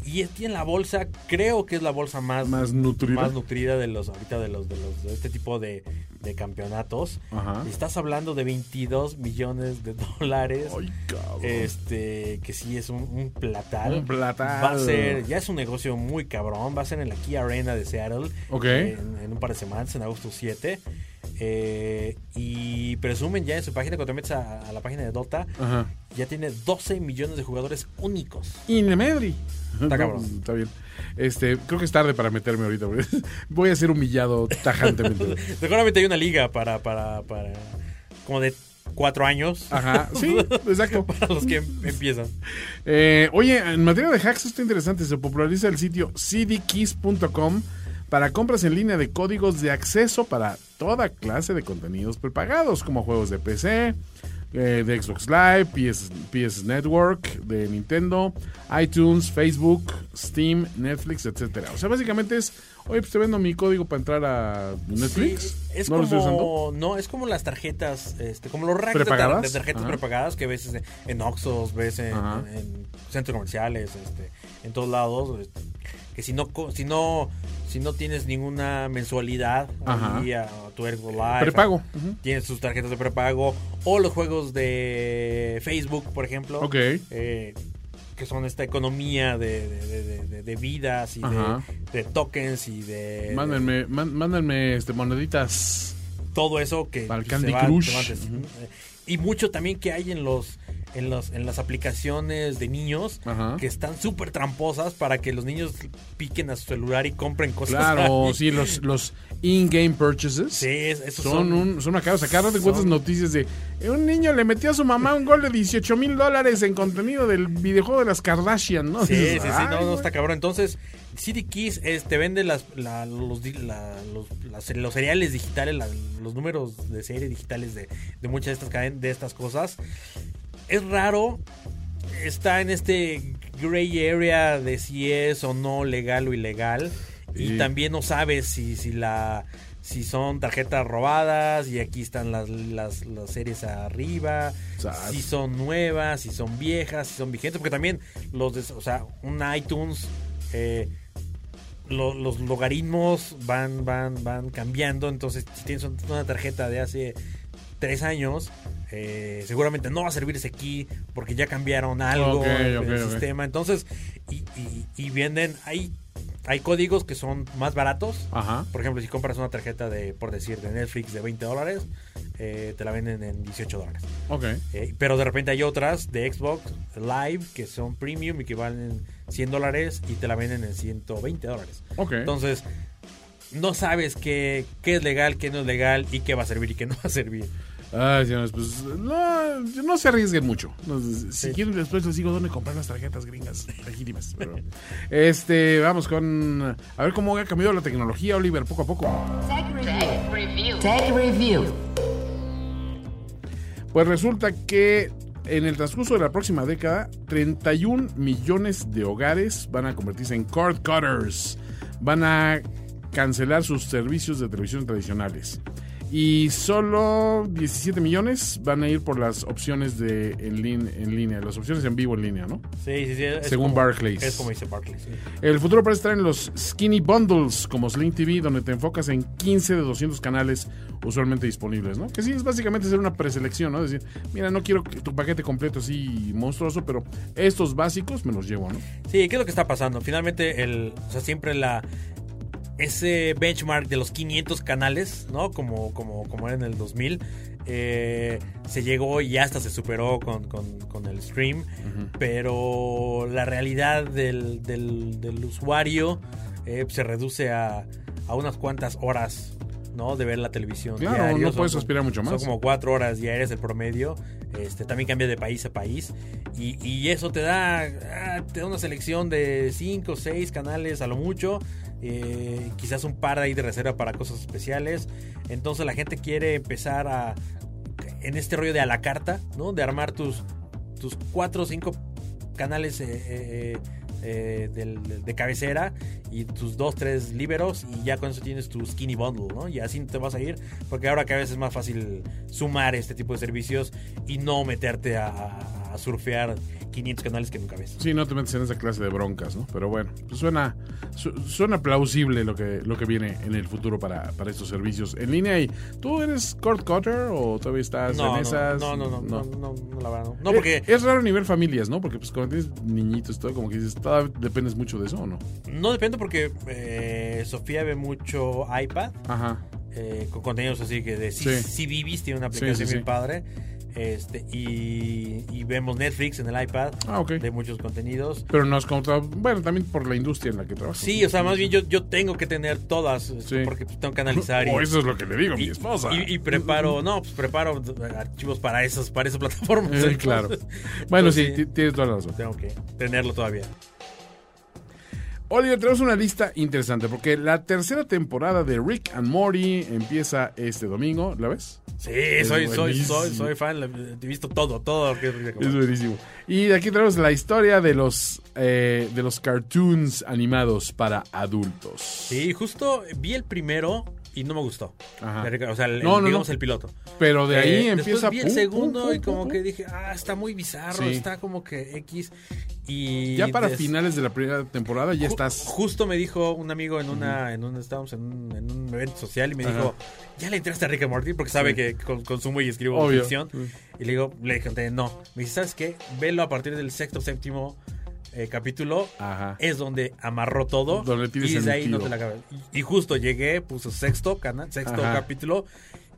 y es- tiene la bolsa, creo que es la bolsa más, Más nutrida. más nutrida de los ahorita de los de los de este tipo de, de campeonatos. Ajá. Estás hablando de 22 millones de dólares. Ay, cabrón. Este, que sí es un, un platal. Un platal. Va a ser, ya es un negocio muy cabrón. Va a ser en la Key Arena de Seattle. Ok. En, en un par de semanas, en agosto 7. Eh, y presumen ya en su página, cuando te metes a, a la página de Dota, Ajá. ya tiene 12 millones de jugadores únicos. Inlemedri. Está cabrón. Está bien. Este, creo que es tarde para meterme ahorita. Voy a ser humillado tajantemente. Seguramente hay una liga para, para, para como de cuatro años. Ajá, sí, exacto. Para los que em- empiezan. Eh, oye, en materia de hacks está interesante. Se populariza el sitio cdkeys.com para compras en línea de códigos de acceso para toda clase de contenidos prepagados, como juegos de PC, eh, de Xbox Live, PS, PS Network, de Nintendo, iTunes, Facebook, Steam, Netflix, etcétera. O sea, básicamente es, oye, pues te vendo mi código para entrar a Netflix. Sí, es ¿No lo estoy usando? como no es como las tarjetas este como los racks de, tar- ¿Prepagadas? de tarjetas Ajá. prepagadas que ves en, Oxxos ves en, en centros comerciales este en todos lados este, que si no si no si no tienes ninguna mensualidad Ajá. ahí a tu Live Prepago. tienes tus tarjetas de prepago o los juegos de Facebook por ejemplo Ok. eh, que son esta economía de, de, de- de- de vidas y de, tokens y de, Mándenme, man- mándenme este, moneditas. todo eso que se va- Crush. se va antes. y mucho también que hay en los en los en las aplicaciones de niños Ajá. que están súper tramposas para que los niños piquen a su celular y compren cosas Claro, ahí. sí, los, los in-game purchases. Sí, es- esos son, son, un, son una causa. Cada de cuentas son- noticias de un niño le metió a su mamá un gol de 18 mil dólares en contenido del videojuego de las Kardashian, ¿no? Sí, sí, Dices, sí, "Ay, no, no güey". está cabrón. Entonces, CD Keys te vende las, la- los, la- los, las- los seriales digitales, la- los números de serie digitales de, de muchas de estas, de estas cosas. Es raro, está en este gray area de si es o no legal o ilegal. Y también no sabes si, si la si son tarjetas robadas y aquí están las, las, las series arriba, si son nuevas, si son viejas, si son vigentes, porque también los, de- o sea, un iTunes, eh, lo- los logaritmos van, van, van cambiando, entonces si tienes una tarjeta de hace tres años, eh, seguramente no va a servir ese key porque ya cambiaron algo en el sistema, entonces, y, y, y venden, hay hay códigos que son más baratos. Ajá. Por ejemplo, si compras una tarjeta de, por decir, de Netflix de 20 dólares, eh, te la venden en 18 dólares. Ok. Eh, pero de repente hay otras de Xbox Live que son premium y que valen 100 dólares y te la venden en 120 dólares. Ok. Entonces, no sabes qué, qué es legal, qué no es legal y qué va a servir y qué no va a servir. Ay, señores, pues no, no se arriesguen mucho. No, si quieren, después les digo dónde comprar las tarjetas gringas legítimas. Pero, este, vamos con. A ver cómo ha cambiado la tecnología, Oliver, poco a poco. Tech Review. Review. Tech Review. Pues resulta que en el transcurso de la próxima década, 31 millones de hogares van a convertirse en cord cutters. Van a cancelar sus servicios de televisión tradicionales. Y solo 17 millones van a ir por las opciones de en, lin- en línea, las opciones en vivo en línea, ¿no? Sí, sí, sí. es Según como- Barclays. Es como dice Barclays. sí. El futuro parece estar en los skinny bundles como Sling TV, donde te enfocas en 15 de 200 canales usualmente disponibles, ¿no? Que sí es básicamente hacer una preselección, ¿no? Decir, mira, no quiero tu paquete completo así monstruoso, pero estos básicos me los llevo, ¿no? Sí, ¿qué es lo que está pasando? Finalmente, el, o sea, siempre la ese benchmark de los 500 canales, ¿no? Como, como, como era en el 2000, eh, se llegó y hasta se superó con, con- con el stream, pero la realidad del, del- del usuario eh, se reduce a, a unas cuantas horas. ¿no? De ver la televisión. Claro, diario. no puedes aspirar mucho más. Son como cuatro horas diarias el promedio. Este, también cambia de país a país. Y, y eso te da, ah, te da una selección de cinco o seis canales a lo mucho. Eh, quizás un par ahí de reserva para cosas especiales. Entonces la gente quiere empezar a. En este rollo de a la carta, ¿no? De armar tus, tus cuatro o cinco canales eh, eh, eh, de cabecera y tus dos, tres liberos y ya con eso tienes tu skinny bundle, ¿no? Y así te vas a ir, porque ahora cada vez es más fácil sumar este tipo de servicios y no meterte a- a surfear 500 canales que nunca ves. Sí, no te metes en esa clase de broncas, ¿no? Pero bueno, pues suena, su- suena plausible lo que, lo que viene en el futuro para, para estos servicios en línea. ¿Y tú eres cord cutter o todavía estás No, en no, esas? no, no, no, no, no, no, la verdad, no. Eh, porque Es raro nivel familias, ¿no? Porque pues cuando tienes niñitos, todo como que dices, dependes mucho de eso, ¿o no? no depende porque eh, Sofía ve mucho iPad Ajá. eh, con contenidos así que de Sí. CBeebies tiene una aplicación sí, bien sí. padre. Este, y, y vemos Netflix en el iPad Ah, de muchos contenidos. Pero no has contado, bueno, también por la industria en la que trabajas. Sí, o sea, más bien yo, yo tengo que tener todas este, Sí. porque tengo que analizar y, O eso es lo que le digo a mi y- esposa. y- y preparo, no, pues preparo archivos para esas, para esas plataformas. Eh, claro. Bueno, sí, Entonces, tienes toda la razón. tengo que tenerlo todavía. Oliver, tenemos una lista interesante porque la tercera temporada de Rick and Morty empieza este domingo. ¿La ves? Sí, Es soy, soy, soy, soy fan, he visto todo, todo es buenísimo. Y de aquí tenemos la historia de los, eh, de los cartoons animados para adultos. Sí, justo vi el primero y no me gustó. Ajá. O sea, el, No, no, digamos no. el piloto. Pero de ahí Eh, empieza... Vi el pum, segundo pum, y como que dije, ah, está muy bizarro, Sí. está como que X. Y Ya para des- finales de la primera temporada ya Ju- estás... Justo me dijo un amigo en una, en un, estábamos en un, en un evento social y me Ajá. dijo, ya le entraste a Rick and Morty porque sabe Sí. que con- consumo y escribo Obvio. ficción. Sí. Y le digo, le conté, no. Me dice, ¿sabes qué? Velo a partir del sexto, séptimo eh, capítulo. Ajá. Es donde amarró todo. Donde y desde ahí no te la acabas. Y, y justo llegué, puso sexto canal, sexto Ajá. capítulo.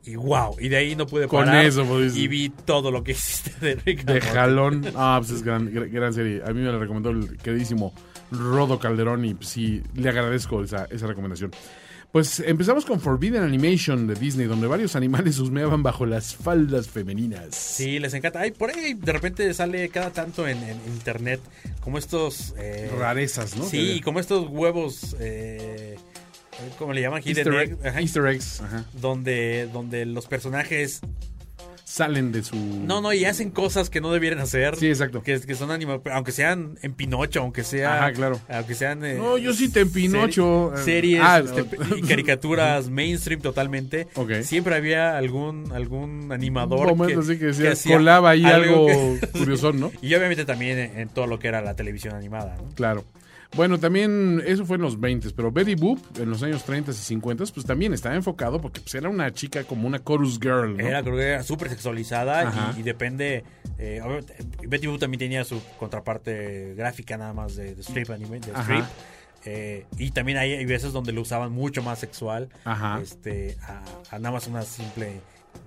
Y wow, y de ahí no pude Con parar. eso, pues, y vi todo lo que hiciste de Rick De jalón. Ah, pues es gran, gran, gran serie. A mí me la recomendó el queridísimo Rodo Calderón y pues, sí, le agradezco esa, esa recomendación. Pues empezamos con Forbidden Animation de Disney, donde varios animales husmeaban bajo las faldas femeninas. Sí, les encanta. Ay, por ahí de repente sale cada tanto en, en internet como estos... eh, Rarezas, ¿no? Sí, como estos huevos... Eh, ¿Cómo le llaman? Easter, egg- ajá, Easter eggs. Ajá. Donde, donde los personajes... Salen de su... No, no, y hacen cosas que no debieran hacer. Sí, exacto. Que, que son animados, aunque sean en Pinocho, aunque sea... Ajá, claro. Aunque sean... eh, No, yo sí te empinocho. seri- Series Ah, este, no. y caricaturas mainstream totalmente. Ok. Siempre había algún, algún animador Un momento que, así que decía, que hacía colaba ahí algo, que- curiosón, ¿no? Y obviamente también en, en todo lo que era la televisión animada, ¿no? Claro. Bueno, también eso fue en los 20, pero Betty Boop en los años 30 y 50 pues también estaba enfocado porque pues, era una chica como una chorus girl, ¿no? Era, creo que era súper sexualizada y, y depende. eh, Betty Boop también tenía su contraparte gráfica nada más de, de strip anime, de strip. Eh, y también hay, hay veces donde lo usaban mucho más sexual. Ajá. Este, a, a nada más una simple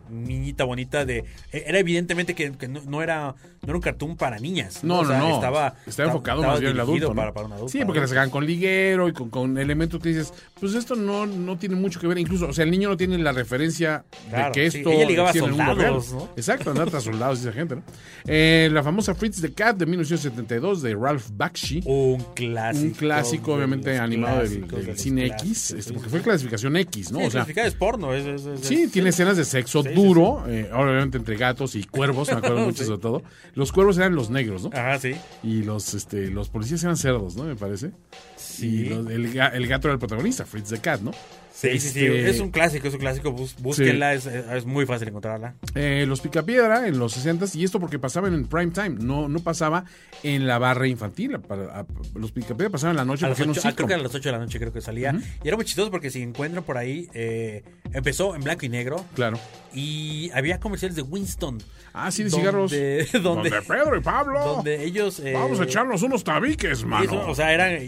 niñita bonita de eh, era evidentemente que, que no, no era no era un cartoon para niñas No, no, sea, no. estaba Está enfocado estaba más bien en el adulto. ¿no? para, para un adulto sí, porque le sacan con liguero y con, con elementos que dices, pues esto no, no tiene mucho que ver. Incluso, o sea, el niño no tiene la referencia Claro, de que sí. esto. Ella ligaba soldados. ¿no? Exacto, andaba tras soldados y esa gente, ¿no? Eh, la famosa Fritz the Cat de 1972 de Ralph Bakshi. un clásico un clásico, obviamente, animado del, cine X, sí, este, sí, porque sí. fue clasificación X, ¿no? Sí, o sea, es porno es, es- Sí, es- tiene escenas de sexo Sí, sí, duro, eh, obviamente entre gatos y cuervos, me acuerdo mucho sobre todo. Los cuervos eran los negros, ¿no? Ajá, sí. Y los, este, los policías eran cerdos, ¿no? Me parece. Sí. Y los- el, el gato era el protagonista, Fritz the Cat, ¿no? Sí, sí, sí. Este, Es un clásico, es un clásico. Bus- búsquenla, es, es muy fácil encontrarla. eh, los Picapiedra en los 60 y esto porque pasaban en prime time, no, no pasaba en la barra infantil. Para- a- los Picapiedra pasaban en la noche A las porque era un ocho- ah, creo que a las 8 de la noche creo que salía. Y era muy chistoso porque si encuentran por ahí, eh, empezó en blanco y negro Claro. y había comerciales de Winston. Ah, sí, de donde- cigarros. Donde, Donde Pedro y Pablo. donde ellos... eh, Vamos a echarnos unos tabiques, mano. eso, o sea, eran...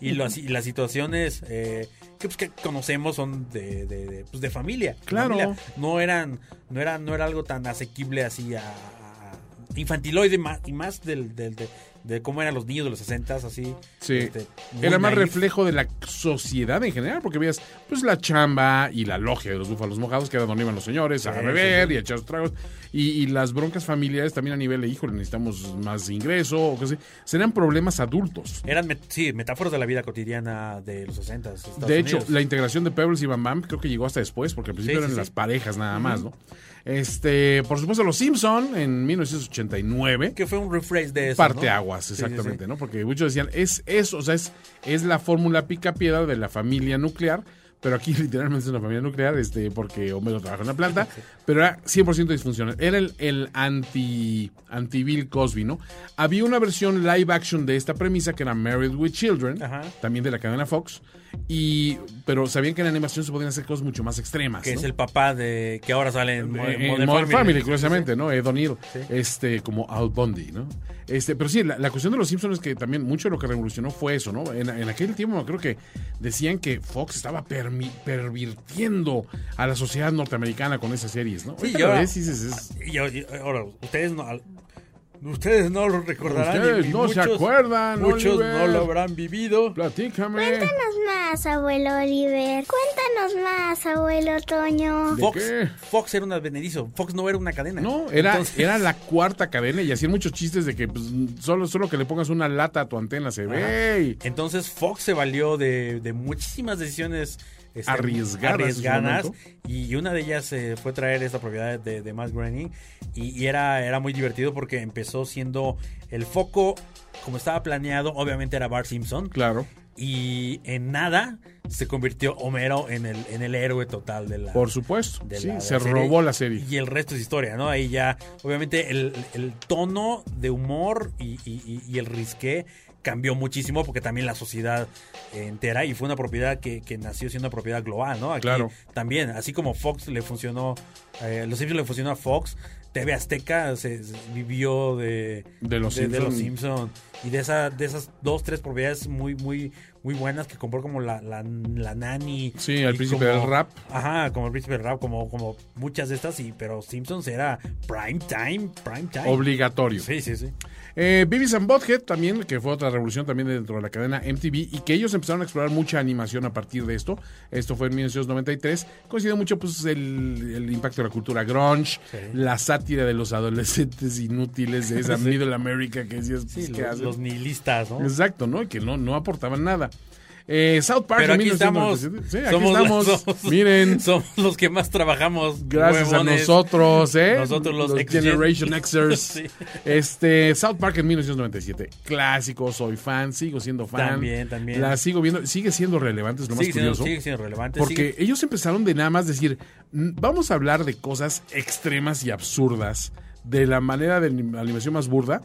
Y las, y las situaciones eh, que, pues, que conocemos son de, de, de, pues, de familia. Claro. familia. No eran... No era, no era algo tan asequible así a... infantiloide más, y más del, del- de, de cómo eran los niños de los 60 así. Sí. este, Era más naif. reflejo de la sociedad en general, porque veías pues la chamba y la logia de los búfalos mojados, que era donde iban los señores a Sí, beber sí, sí. y a echar tragos. Y, y las broncas familiares también a nivel de, híjole, necesitamos más ingreso o qué sé. Serán problemas adultos. Eran, met- sí, metáforas de la vida cotidiana de los 60 Estados De hecho, Unidos. la integración de Pebbles y Bam Bam creo que llegó hasta después, porque al principio Sí, eran sí, las parejas nada más, ¿no? Este, por supuesto, Los Simpson en 1989. que fue un rephrase de eso. Parte ¿no? aguas, Sí, sí, exactamente. ¿no? Porque muchos decían, es eso, o sea, es, es la fórmula pica piedra de la familia nuclear, pero aquí literalmente es una familia nuclear, este, porque Homero trabaja en la planta, pero era 100% disfuncional. Era el, el anti, anti Bill Cosby, ¿no? Había una versión live action de esta premisa que era Married with Children, Ajá. también de la cadena Fox, y, pero sabían que en animación se podían hacer cosas mucho más extremas. Que ¿no? es el papá de. que ahora sale en, en Modern Modern, Family, Sí, curiosamente, ¿no? Ed O'Neill, Sí. este, como Al Bundy, ¿no? Este, pero sí, la, la cuestión de los Simpsons es que también mucho de lo que revolucionó fue eso, ¿no? En, en aquel tiempo creo que decían que Fox estaba permi- pervirtiendo a la sociedad norteamericana con esas series, ¿no? Sí, Ahorita y lo ahora- ves y dices, es- sí. Y, y- ahora, ustedes no. Ustedes no lo recordarán. Ustedes y- no se acuerdan, Muchos Oliver. no lo habrán vivido. platícame. Cuéntanos más, abuelo Oliver. Cuéntanos más, abuelo Toño. ¿De Fox, qué? Fox era un advenedizo. Fox no era una cadena. No, era, Entonces- era la cuarta cadena y hacían muchos chistes de que pues, solo, solo que le pongas una lata a tu antena se ve. y- Entonces Fox se valió de, de muchísimas decisiones este, Arriesgadas y una de ellas eh, fue traer esta propiedad de, de Matt Groening y, y era, era muy divertido porque empezó siendo el foco como estaba planeado, obviamente era Bart Simpson Claro. y en nada se convirtió Homero en el, en el héroe total de la, Por supuesto. de Sí, la- de se la serie. robó la serie. Y el resto es historia, ¿no? Ahí ya, obviamente, el, el tono de humor y, y- y- y el risqué cambió muchísimo porque también la sociedad entera y fue una propiedad que, que nació siendo una propiedad global, ¿no? Aquí Claro. También, así como Fox le funcionó, eh, los Simpsons le funcionó a Fox, TV Azteca se, se vivió de, De los de, de los Simpson. Simpson y de, esa, de esas dos, tres propiedades muy, muy, muy buenas que compró como la, la, la Nani. Sí, al y príncipe como- del rap. Ajá, como el príncipe del rap, como, como muchas de estas, sí, pero Simpsons era prime time, prime time. Obligatorio. Sí, sí, sí. Eh, Beavis and Butthead también, que fue otra revolución también dentro de la cadena MTV y que ellos empezaron a explorar mucha animación a partir de esto. Esto fue en 1993. Coincidió mucho pues el, el impacto de la cultura grunge, Sí. la sátira de los adolescentes inútiles de esa Middle America que decías, pues, los nihilistas, ¿no? Exacto, ¿no? Y que no, no aportaban nada. Eh, South Park Pero en aquí estamos. 1997. Sí, aquí somos, estamos. somos- Miren, somos los que más trabajamos. gracias huevones. a nosotros, ¿eh? Nosotros los ex- Generation Xers. Sí. Este, South Park en 1997. Clásico, soy fan, sigo siendo fan. También, también. La sigo viendo, sigue siendo relevante, es lo más siendo, curioso. sigue siendo relevante. porque sigue- ellos empezaron de nada más decir, "Mm, vamos a hablar de cosas extremas y absurdas, de la manera de anim- animación más burda,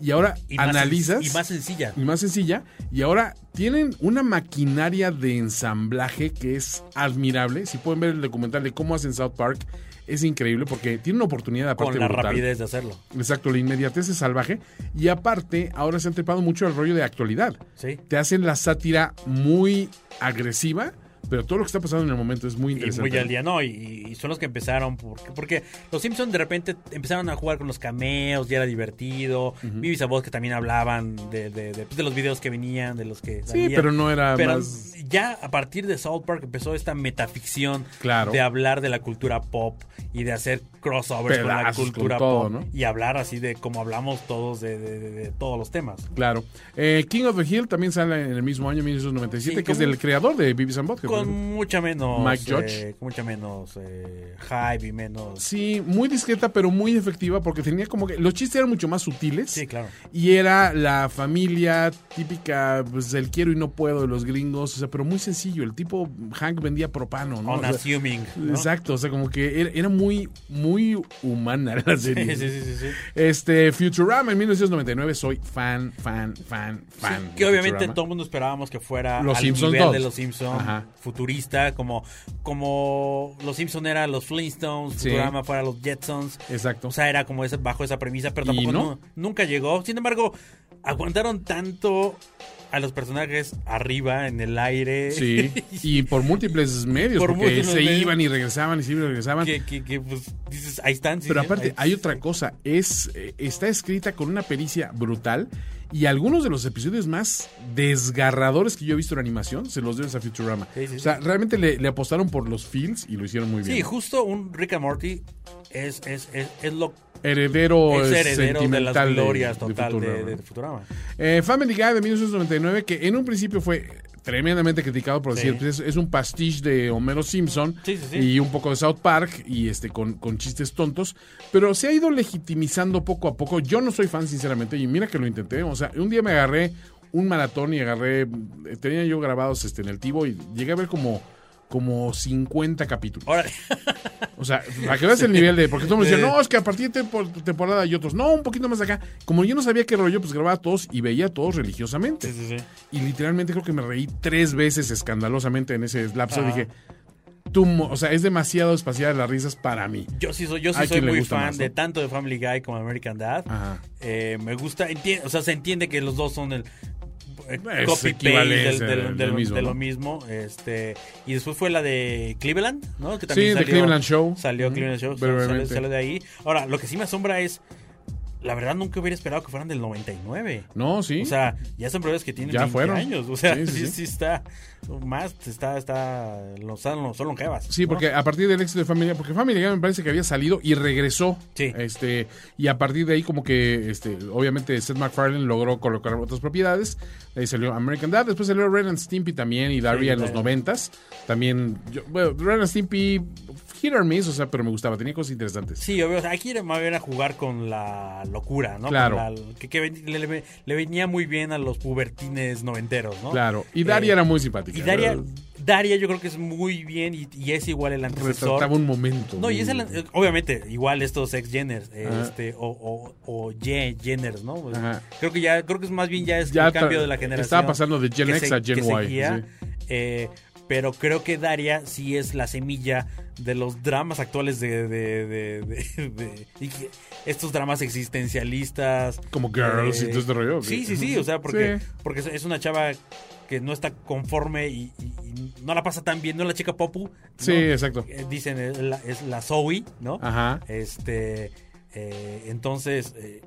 y ahora Y analizas y más sencilla. y más sencilla y ahora tienen una maquinaria de ensamblaje que es admirable. Si pueden ver el documental de cómo hacen South Park, es increíble porque tiene una oportunidad aparte Con la brutal. rapidez de hacerlo. Exacto, la inmediatez es salvaje. Y aparte, ahora se han trepado mucho el rollo de actualidad. Sí. Te hacen la sátira muy agresiva, pero todo lo que está pasando en el momento es muy Y interesante. muy al día, no, y, y son los que empezaron, porque, porque los Simpsons de repente empezaron a jugar con los cameos, ya era divertido. Vivis a voz que también hablaban de, de, de- de los videos que venían, de los que Sí, salían. pero no era Pero más... ya a partir de South Park empezó esta metaficción Claro. de hablar de la cultura pop y de hacer crossovers con la con cultura todo, pop ¿no? y hablar así de como hablamos todos de, todos los temas. Claro. Eh, King of the Hill también sale en el mismo año, 1997, Sí, que es del creador de Beavis and Butthead. Con mucha menos Mike eh, con mucha menos eh, hype y menos Sí, muy discreta, pero muy efectiva, porque tenía como que... Los chistes eran mucho más sutiles. Sí, claro. Y era la familia típica, pues, del quiero y no puedo de los gringos, o sea, pero muy sencillo. El tipo, Hank vendía propano, ¿no? O sea, unassuming. ¿no? Exacto, o sea, como que era, era muy, muy humana la serie. Sí, sí, sí, sí, sí. Este, Futurama en 1999, soy fan, fan, fan, fan. Sí, que obviamente Futurama. todo el mundo esperábamos que fuera Los al Simpsons nivel de los Simpsons, Ajá. Futurista, como, como los Simpsons eran los Flintstones, Sí. Futurama fuera los Jetsons. Exacto. O sea, era como ese, bajo esa premisa, pero tampoco no- nunca llegó. Sin embargo, aguantaron tanto a los personajes arriba, en el aire. Sí, y por múltiples medios, Por porque múltiples se medios. iban y regresaban y se iban y regresaban. que, que, que, pues dices, ahí están. sí, Pero aparte, hay otra cosa, es eh, está escrita con una pericia brutal y algunos de los episodios más desgarradores que yo he visto en animación se los debes a Futurama. Sí, sí, o sea, realmente le, le apostaron por los feels y lo hicieron muy bien. Sí, justo un Rick and Morty es, es, es, es lo heredero, es heredero de las sentimental glorias de total de, Futurama. de Futurama. Eh, Family Guy de 1999, que en un principio fue tremendamente criticado por Sí. decir, pues, es, es un pastiche de Homero Simpson Sí, sí, sí. y un poco de South Park y este con, con chistes tontos, pero se ha ido legitimizando poco a poco. Yo no soy fan, sinceramente, y mira que lo intenté. O sea, un día me agarré un maratón y agarré, tenía yo grabados este, en el Tivo y llegué a ver como como 50 capítulos. Órale. O sea, para que veas el nivel de. Porque todos me decían, no, es que a partir de tempo- temporada y otros, no, un poquito más acá. Como yo no sabía qué rollo, pues grababa todos y veía todos religiosamente. Sí, sí, sí. Y literalmente creo que me reí tres veces escandalosamente en ese lapso. Ajá. Dije, tú, o sea, es demasiado espacial las risas para mí. Yo sí soy, yo sí soy muy fan más, ¿no? de tanto de Family Guy como American Dad. Ajá. Eh, me gusta, enti- o sea, se entiende que los dos son el copy paste del, del- del del- mismo, de ¿no? lo mismo. Este, y después fue la de Cleveland, ¿no? Que Sí, The Cleveland Show. Salió Cleveland Show, sale, sale de ahí. Ahora, lo que sí me asombra es, la verdad nunca hubiera esperado que fueran del 99. No, sí. O sea, ya son pruebas que tienen Ya 20 fueron. años. O sea, Sí, sí, sí, está más, está, está, los, son, longevas. Sí, ¿no? porque a partir del éxito de Familia, porque Familia me parece que había salido y regresó. Sí. Este, y a partir de ahí como que este, obviamente Seth MacFarlane logró colocar otras propiedades. Ahí salió American Dad, después salió Ren and Stimpy también y Daria en los noventas. También, yo, bueno, Ren and Stimpy hit or miss, o sea, pero me gustaba, tenía cosas interesantes. Sí, obvio, o sea, aquí era más bien a jugar con la locura, ¿no? Claro. La- que le, le- le venía muy bien a los pubertines noventeros, ¿no? Claro, y Daria Eh, era muy simpática. Y Daria, ¿verdad? Daria yo creo que es muy bien y, y es igual el antecesor. retrataba un momento. No, y es el, obviamente, igual estos ex Jenners, eh, este, o, o, o Ye- Jenners, ¿no? Pues. Creo que ya, creo que es más bien ya es Ya el cambio de la generación. estaba pasando de Gen X a Gen Y, seguía, sí. eh, pero creo que Daria sí es la semilla de los dramas actuales de, de, de- estos dramas existencialistas. Como Girls y todo este rollo. Sí, sí, sí, o sea, porque, Sí. porque es- una chava que no está conforme y, y- y no la pasa tan bien, no es la chica Popu. Sí, ¿no? exacto. Eh, Dicen, es la, es la Zoe, ¿no? Ajá. Este, eh, entonces, eh,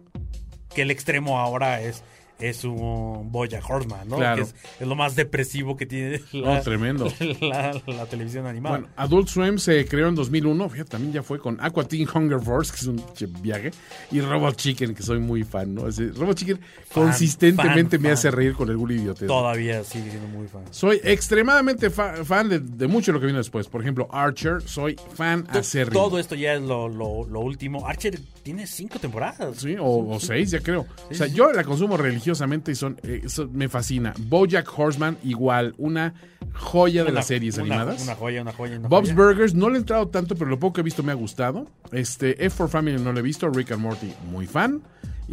que el extremo ahora es es un Boya Horseman, ¿no? Claro. Que es, es lo más depresivo que tiene la, Oh, tremendo. la, la televisión animada. Bueno, Adult Swim se creó en 2001, fíjate, también ya fue con Aqua Teen Hunger Force, que es un viaje, y Robot Chicken, que soy muy fan, ¿no? Ese- Robot Chicken consistentemente fan, me fan. hace reír con algún idiotez. Todavía sigue siendo muy fan. Soy extremadamente fa- fan de, de mucho de lo que vino después. Por ejemplo, Archer, soy fan To- acérrimo. Todo esto ya es lo, lo, lo último. Archer tiene cinco temporadas. Sí, o, o seis, ya creo. o sea, sí. yo la consumo religiosamente y son, eh, eso me fascina. Bojack Horseman, igual, una joya de Una- las series una- animadas. Una joya, una joya. Una Bob's joya. Burgers, no le he entrado tanto, pero lo poco que he visto me ha gustado. Este, F for Family no lo he visto. Rick and Morty, muy fan.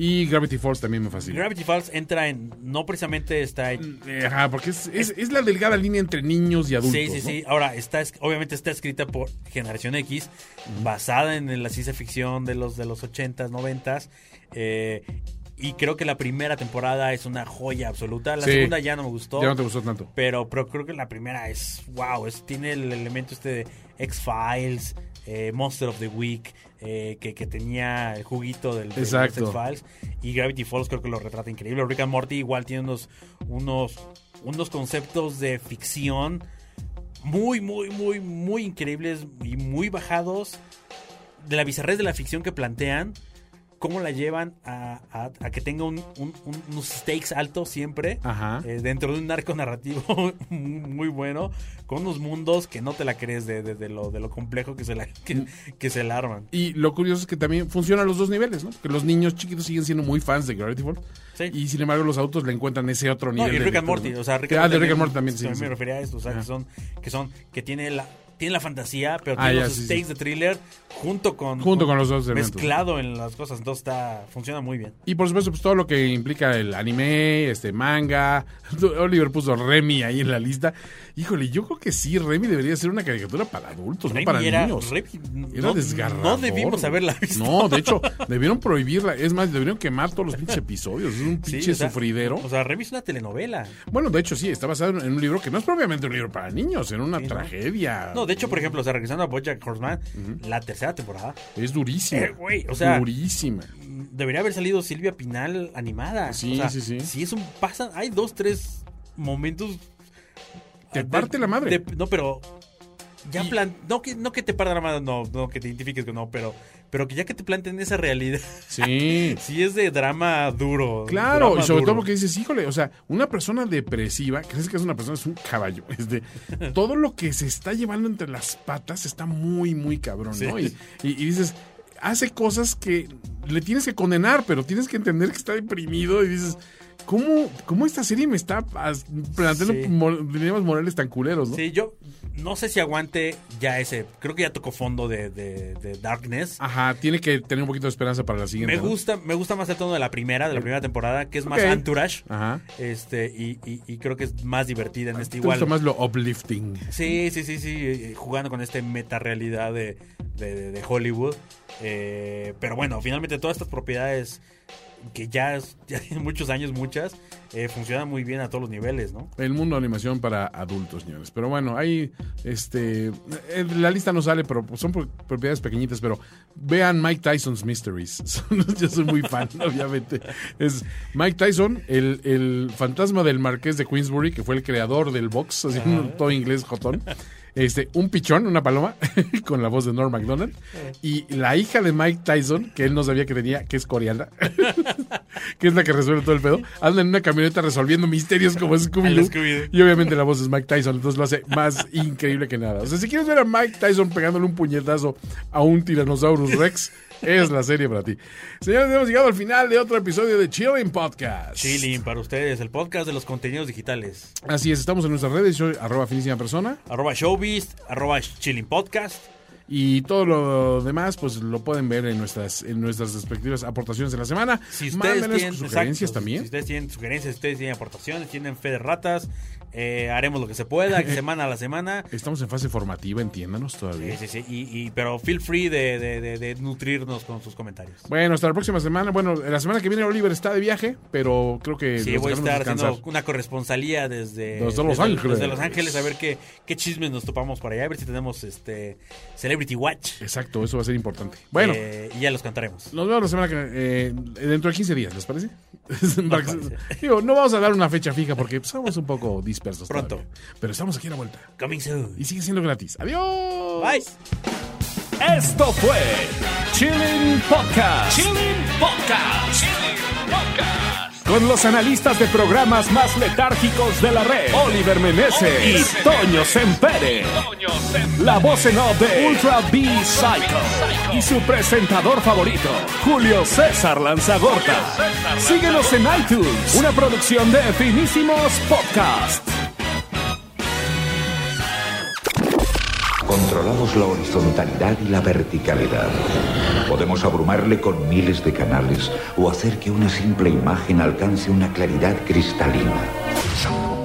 Y Gravity Falls también me fascina. Gravity Falls entra en. No precisamente está en. Eh, Ajá, porque es, es- es la delgada línea entre niños y adultos. Sí, sí, ¿no? sí. Ahora, está, es- obviamente está escrita por Generación X, basada en la ciencia ficción de los, de los 80s, 90s. eh, y creo que la primera temporada es una joya absoluta. La Sí. segunda ya no me gustó. Ya no te gustó tanto. Pero, pero creo que la primera es, wow, es, tiene el elemento este de X-Files, eh, Monster of the Week, eh, que, que tenía el juguito del, de. X-Files. Y Gravity Falls creo que lo retrata increíble. Rick and Morty igual tiene unos, unos, unos conceptos de ficción muy, muy, muy, muy increíbles y muy bajados de la bizarrez de la ficción que plantean. Cómo la llevan a, a- a que tenga un- un- un- unos stakes altos siempre Ajá. eh, dentro de un arco narrativo muy, bueno, con unos mundos que no te la crees de, de- de lo, de lo complejo que se la, que, que se la arman. Y lo curioso es que también funciona a los dos niveles, ¿no? Que los niños chiquitos siguen siendo muy fans de Gravity Falls. Sí. Y sin embargo, los adultos le encuentran ese otro No, nivel. y de Rick and Morty, ¿no? o sea, Rick Ah, de Rick and Morty también, sí. me refería a esto, o sea, Ajá. que son, que son, que tiene la, tiene la fantasía, pero Ah, tiene ya, los sí, sí. stakes de thriller junto con, Junto con los dos elementos. mezclado en las cosas, entonces está, funciona muy bien. Y por supuesto, pues todo lo que implica el anime, este manga. Oliver puso Remy ahí en la lista. Híjole, yo creo que sí, Remy debería ser una caricatura para adultos, Remy no para era- niños. Remy Era no- desgarrador. no debimos haberla visto. No, de hecho, debieron prohibirla. Es más, debieron quemar todos los pinches episodios. Es un Sí, pinche o sea, sufridero. O sea, Remy es una telenovela. Bueno, de hecho, sí, está basado en un libro que no es propiamente un libro para niños, en una Sí, tragedia. No, de hecho, por ejemplo, o sea, regresando a Bojack Horseman, la tercera temporada Es durísima. Eh, güey, o sea- durísima. debería haber salido Silvia Pinal animada. Sí, O sea, sí, sí. Si es un pasa, hay dos, tres momentos. Te de- parte la madre. de- no, pero ya Y- plan, no que no que te parta la madre, no, no que te identifiques con no, pero pero que ya que te planteen esa realidad, Sí. si es de drama duro. Claro, drama y sobre duro. todo porque dices, híjole, o sea, una persona depresiva, crees que es una persona, es un caballo. Este, todo lo que se está llevando entre las patas está muy, muy cabrón, ¿no? Sí. Y, y- y dices, hace cosas que le tienes que condenar, pero tienes que entender que está deprimido y dices, ¿cómo, cómo esta serie me está planteando Sí. morales tan culeros, no? Sí, yo no sé si aguante ya ese. Creo que ya tocó fondo de, de- de Darkness. Ajá, tiene que tener un poquito de esperanza para la siguiente. Me ¿no? gusta, me gusta más el tono de la primera, de la primera temporada, que es más entourage. Ajá. Este, y, y- y creo que es más divertida en este ¿Te gusta igual. más lo uplifting? Sí, sí, sí, sí. eh, Jugando con este meta realidad de, de- de- de Hollywood. Eh, pero bueno, finalmente todas estas propiedades que ya, ya tienen muchos años, muchas, eh, funcionan muy bien a todos los niveles, ¿no? El mundo de animación para adultos, señores. Pero bueno, ahí, este, en la lista no sale, pero son pro- propiedades pequeñitas, pero vean Mike Tyson's Mysteries. Yo soy muy fan, obviamente. Es Mike Tyson, el, el fantasma del marqués de Queensbury, que fue el creador del box, así todo inglés jotón. Este, un pichón, una paloma, con la voz de Norm MacDonald. Y la hija de Mike Tyson, que él no sabía que tenía, que es coreana, que es la que resuelve todo el pedo, anda en una camioneta resolviendo misterios como Scooby-Doo. Y obviamente la voz es Mike Tyson, entonces lo hace más increíble que nada. O sea, si quieres ver a Mike Tyson pegándole un puñetazo a un Tyrannosaurus Rex, es la serie para ti. Señores, hemos llegado al final de otro episodio de Chilling Podcast. Chilling para ustedes, el podcast de los contenidos digitales. Así es, estamos en nuestras redes, soy arroba finísima persona. Arroba Showbiz, arroba Chilling Podcast. Y todo lo demás, pues lo pueden ver en nuestras, en nuestras respectivas aportaciones de la semana. Si ustedes Mándenos tienen sugerencias exacto, también. Si ustedes tienen sugerencias, si ustedes tienen aportaciones, tienen fe de ratas, eh, haremos lo que se pueda, semana a la semana. Estamos en fase formativa, entiéndanos todavía. Sí, sí, sí. Y, y- pero feel free de, de- de- de nutrirnos con sus comentarios. Bueno, hasta la próxima semana. Bueno, la semana que viene Oliver está de viaje, pero creo que Sí, voy a estar descansar. haciendo una corresponsalía desde, Desde Los Ángeles. desde Los Ángeles a ver qué, qué chismes nos topamos por allá, a ver si tenemos este Celebrity Watch. Exacto, eso va a ser importante. Bueno, Eh, y ya los cantaremos. nos vemos la semana que eh, dentro de 15 días, ¿les parece? Para parece. Digo, no vamos a dar una fecha fija porque somos un poco dispersos. Pronto. todavía. Pero estamos aquí a la vuelta. Coming soon. Y sigue siendo gratis. Adiós. Bye. Esto fue Chilling Podcast. Chilling Podcast. Con los analistas de programas más letárgicos de la red, Oliver Meneses y Toño Sempere. La voz en off de Ultra B Psycho. Y su presentador favorito, Julio César Lanzagorta. Síguenos en iTunes, una producción de Finísimos Podcast. Controlamos la horizontalidad y la verticalidad. Podemos abrumarle con miles de canales o hacer que una simple imagen alcance una claridad cristalina.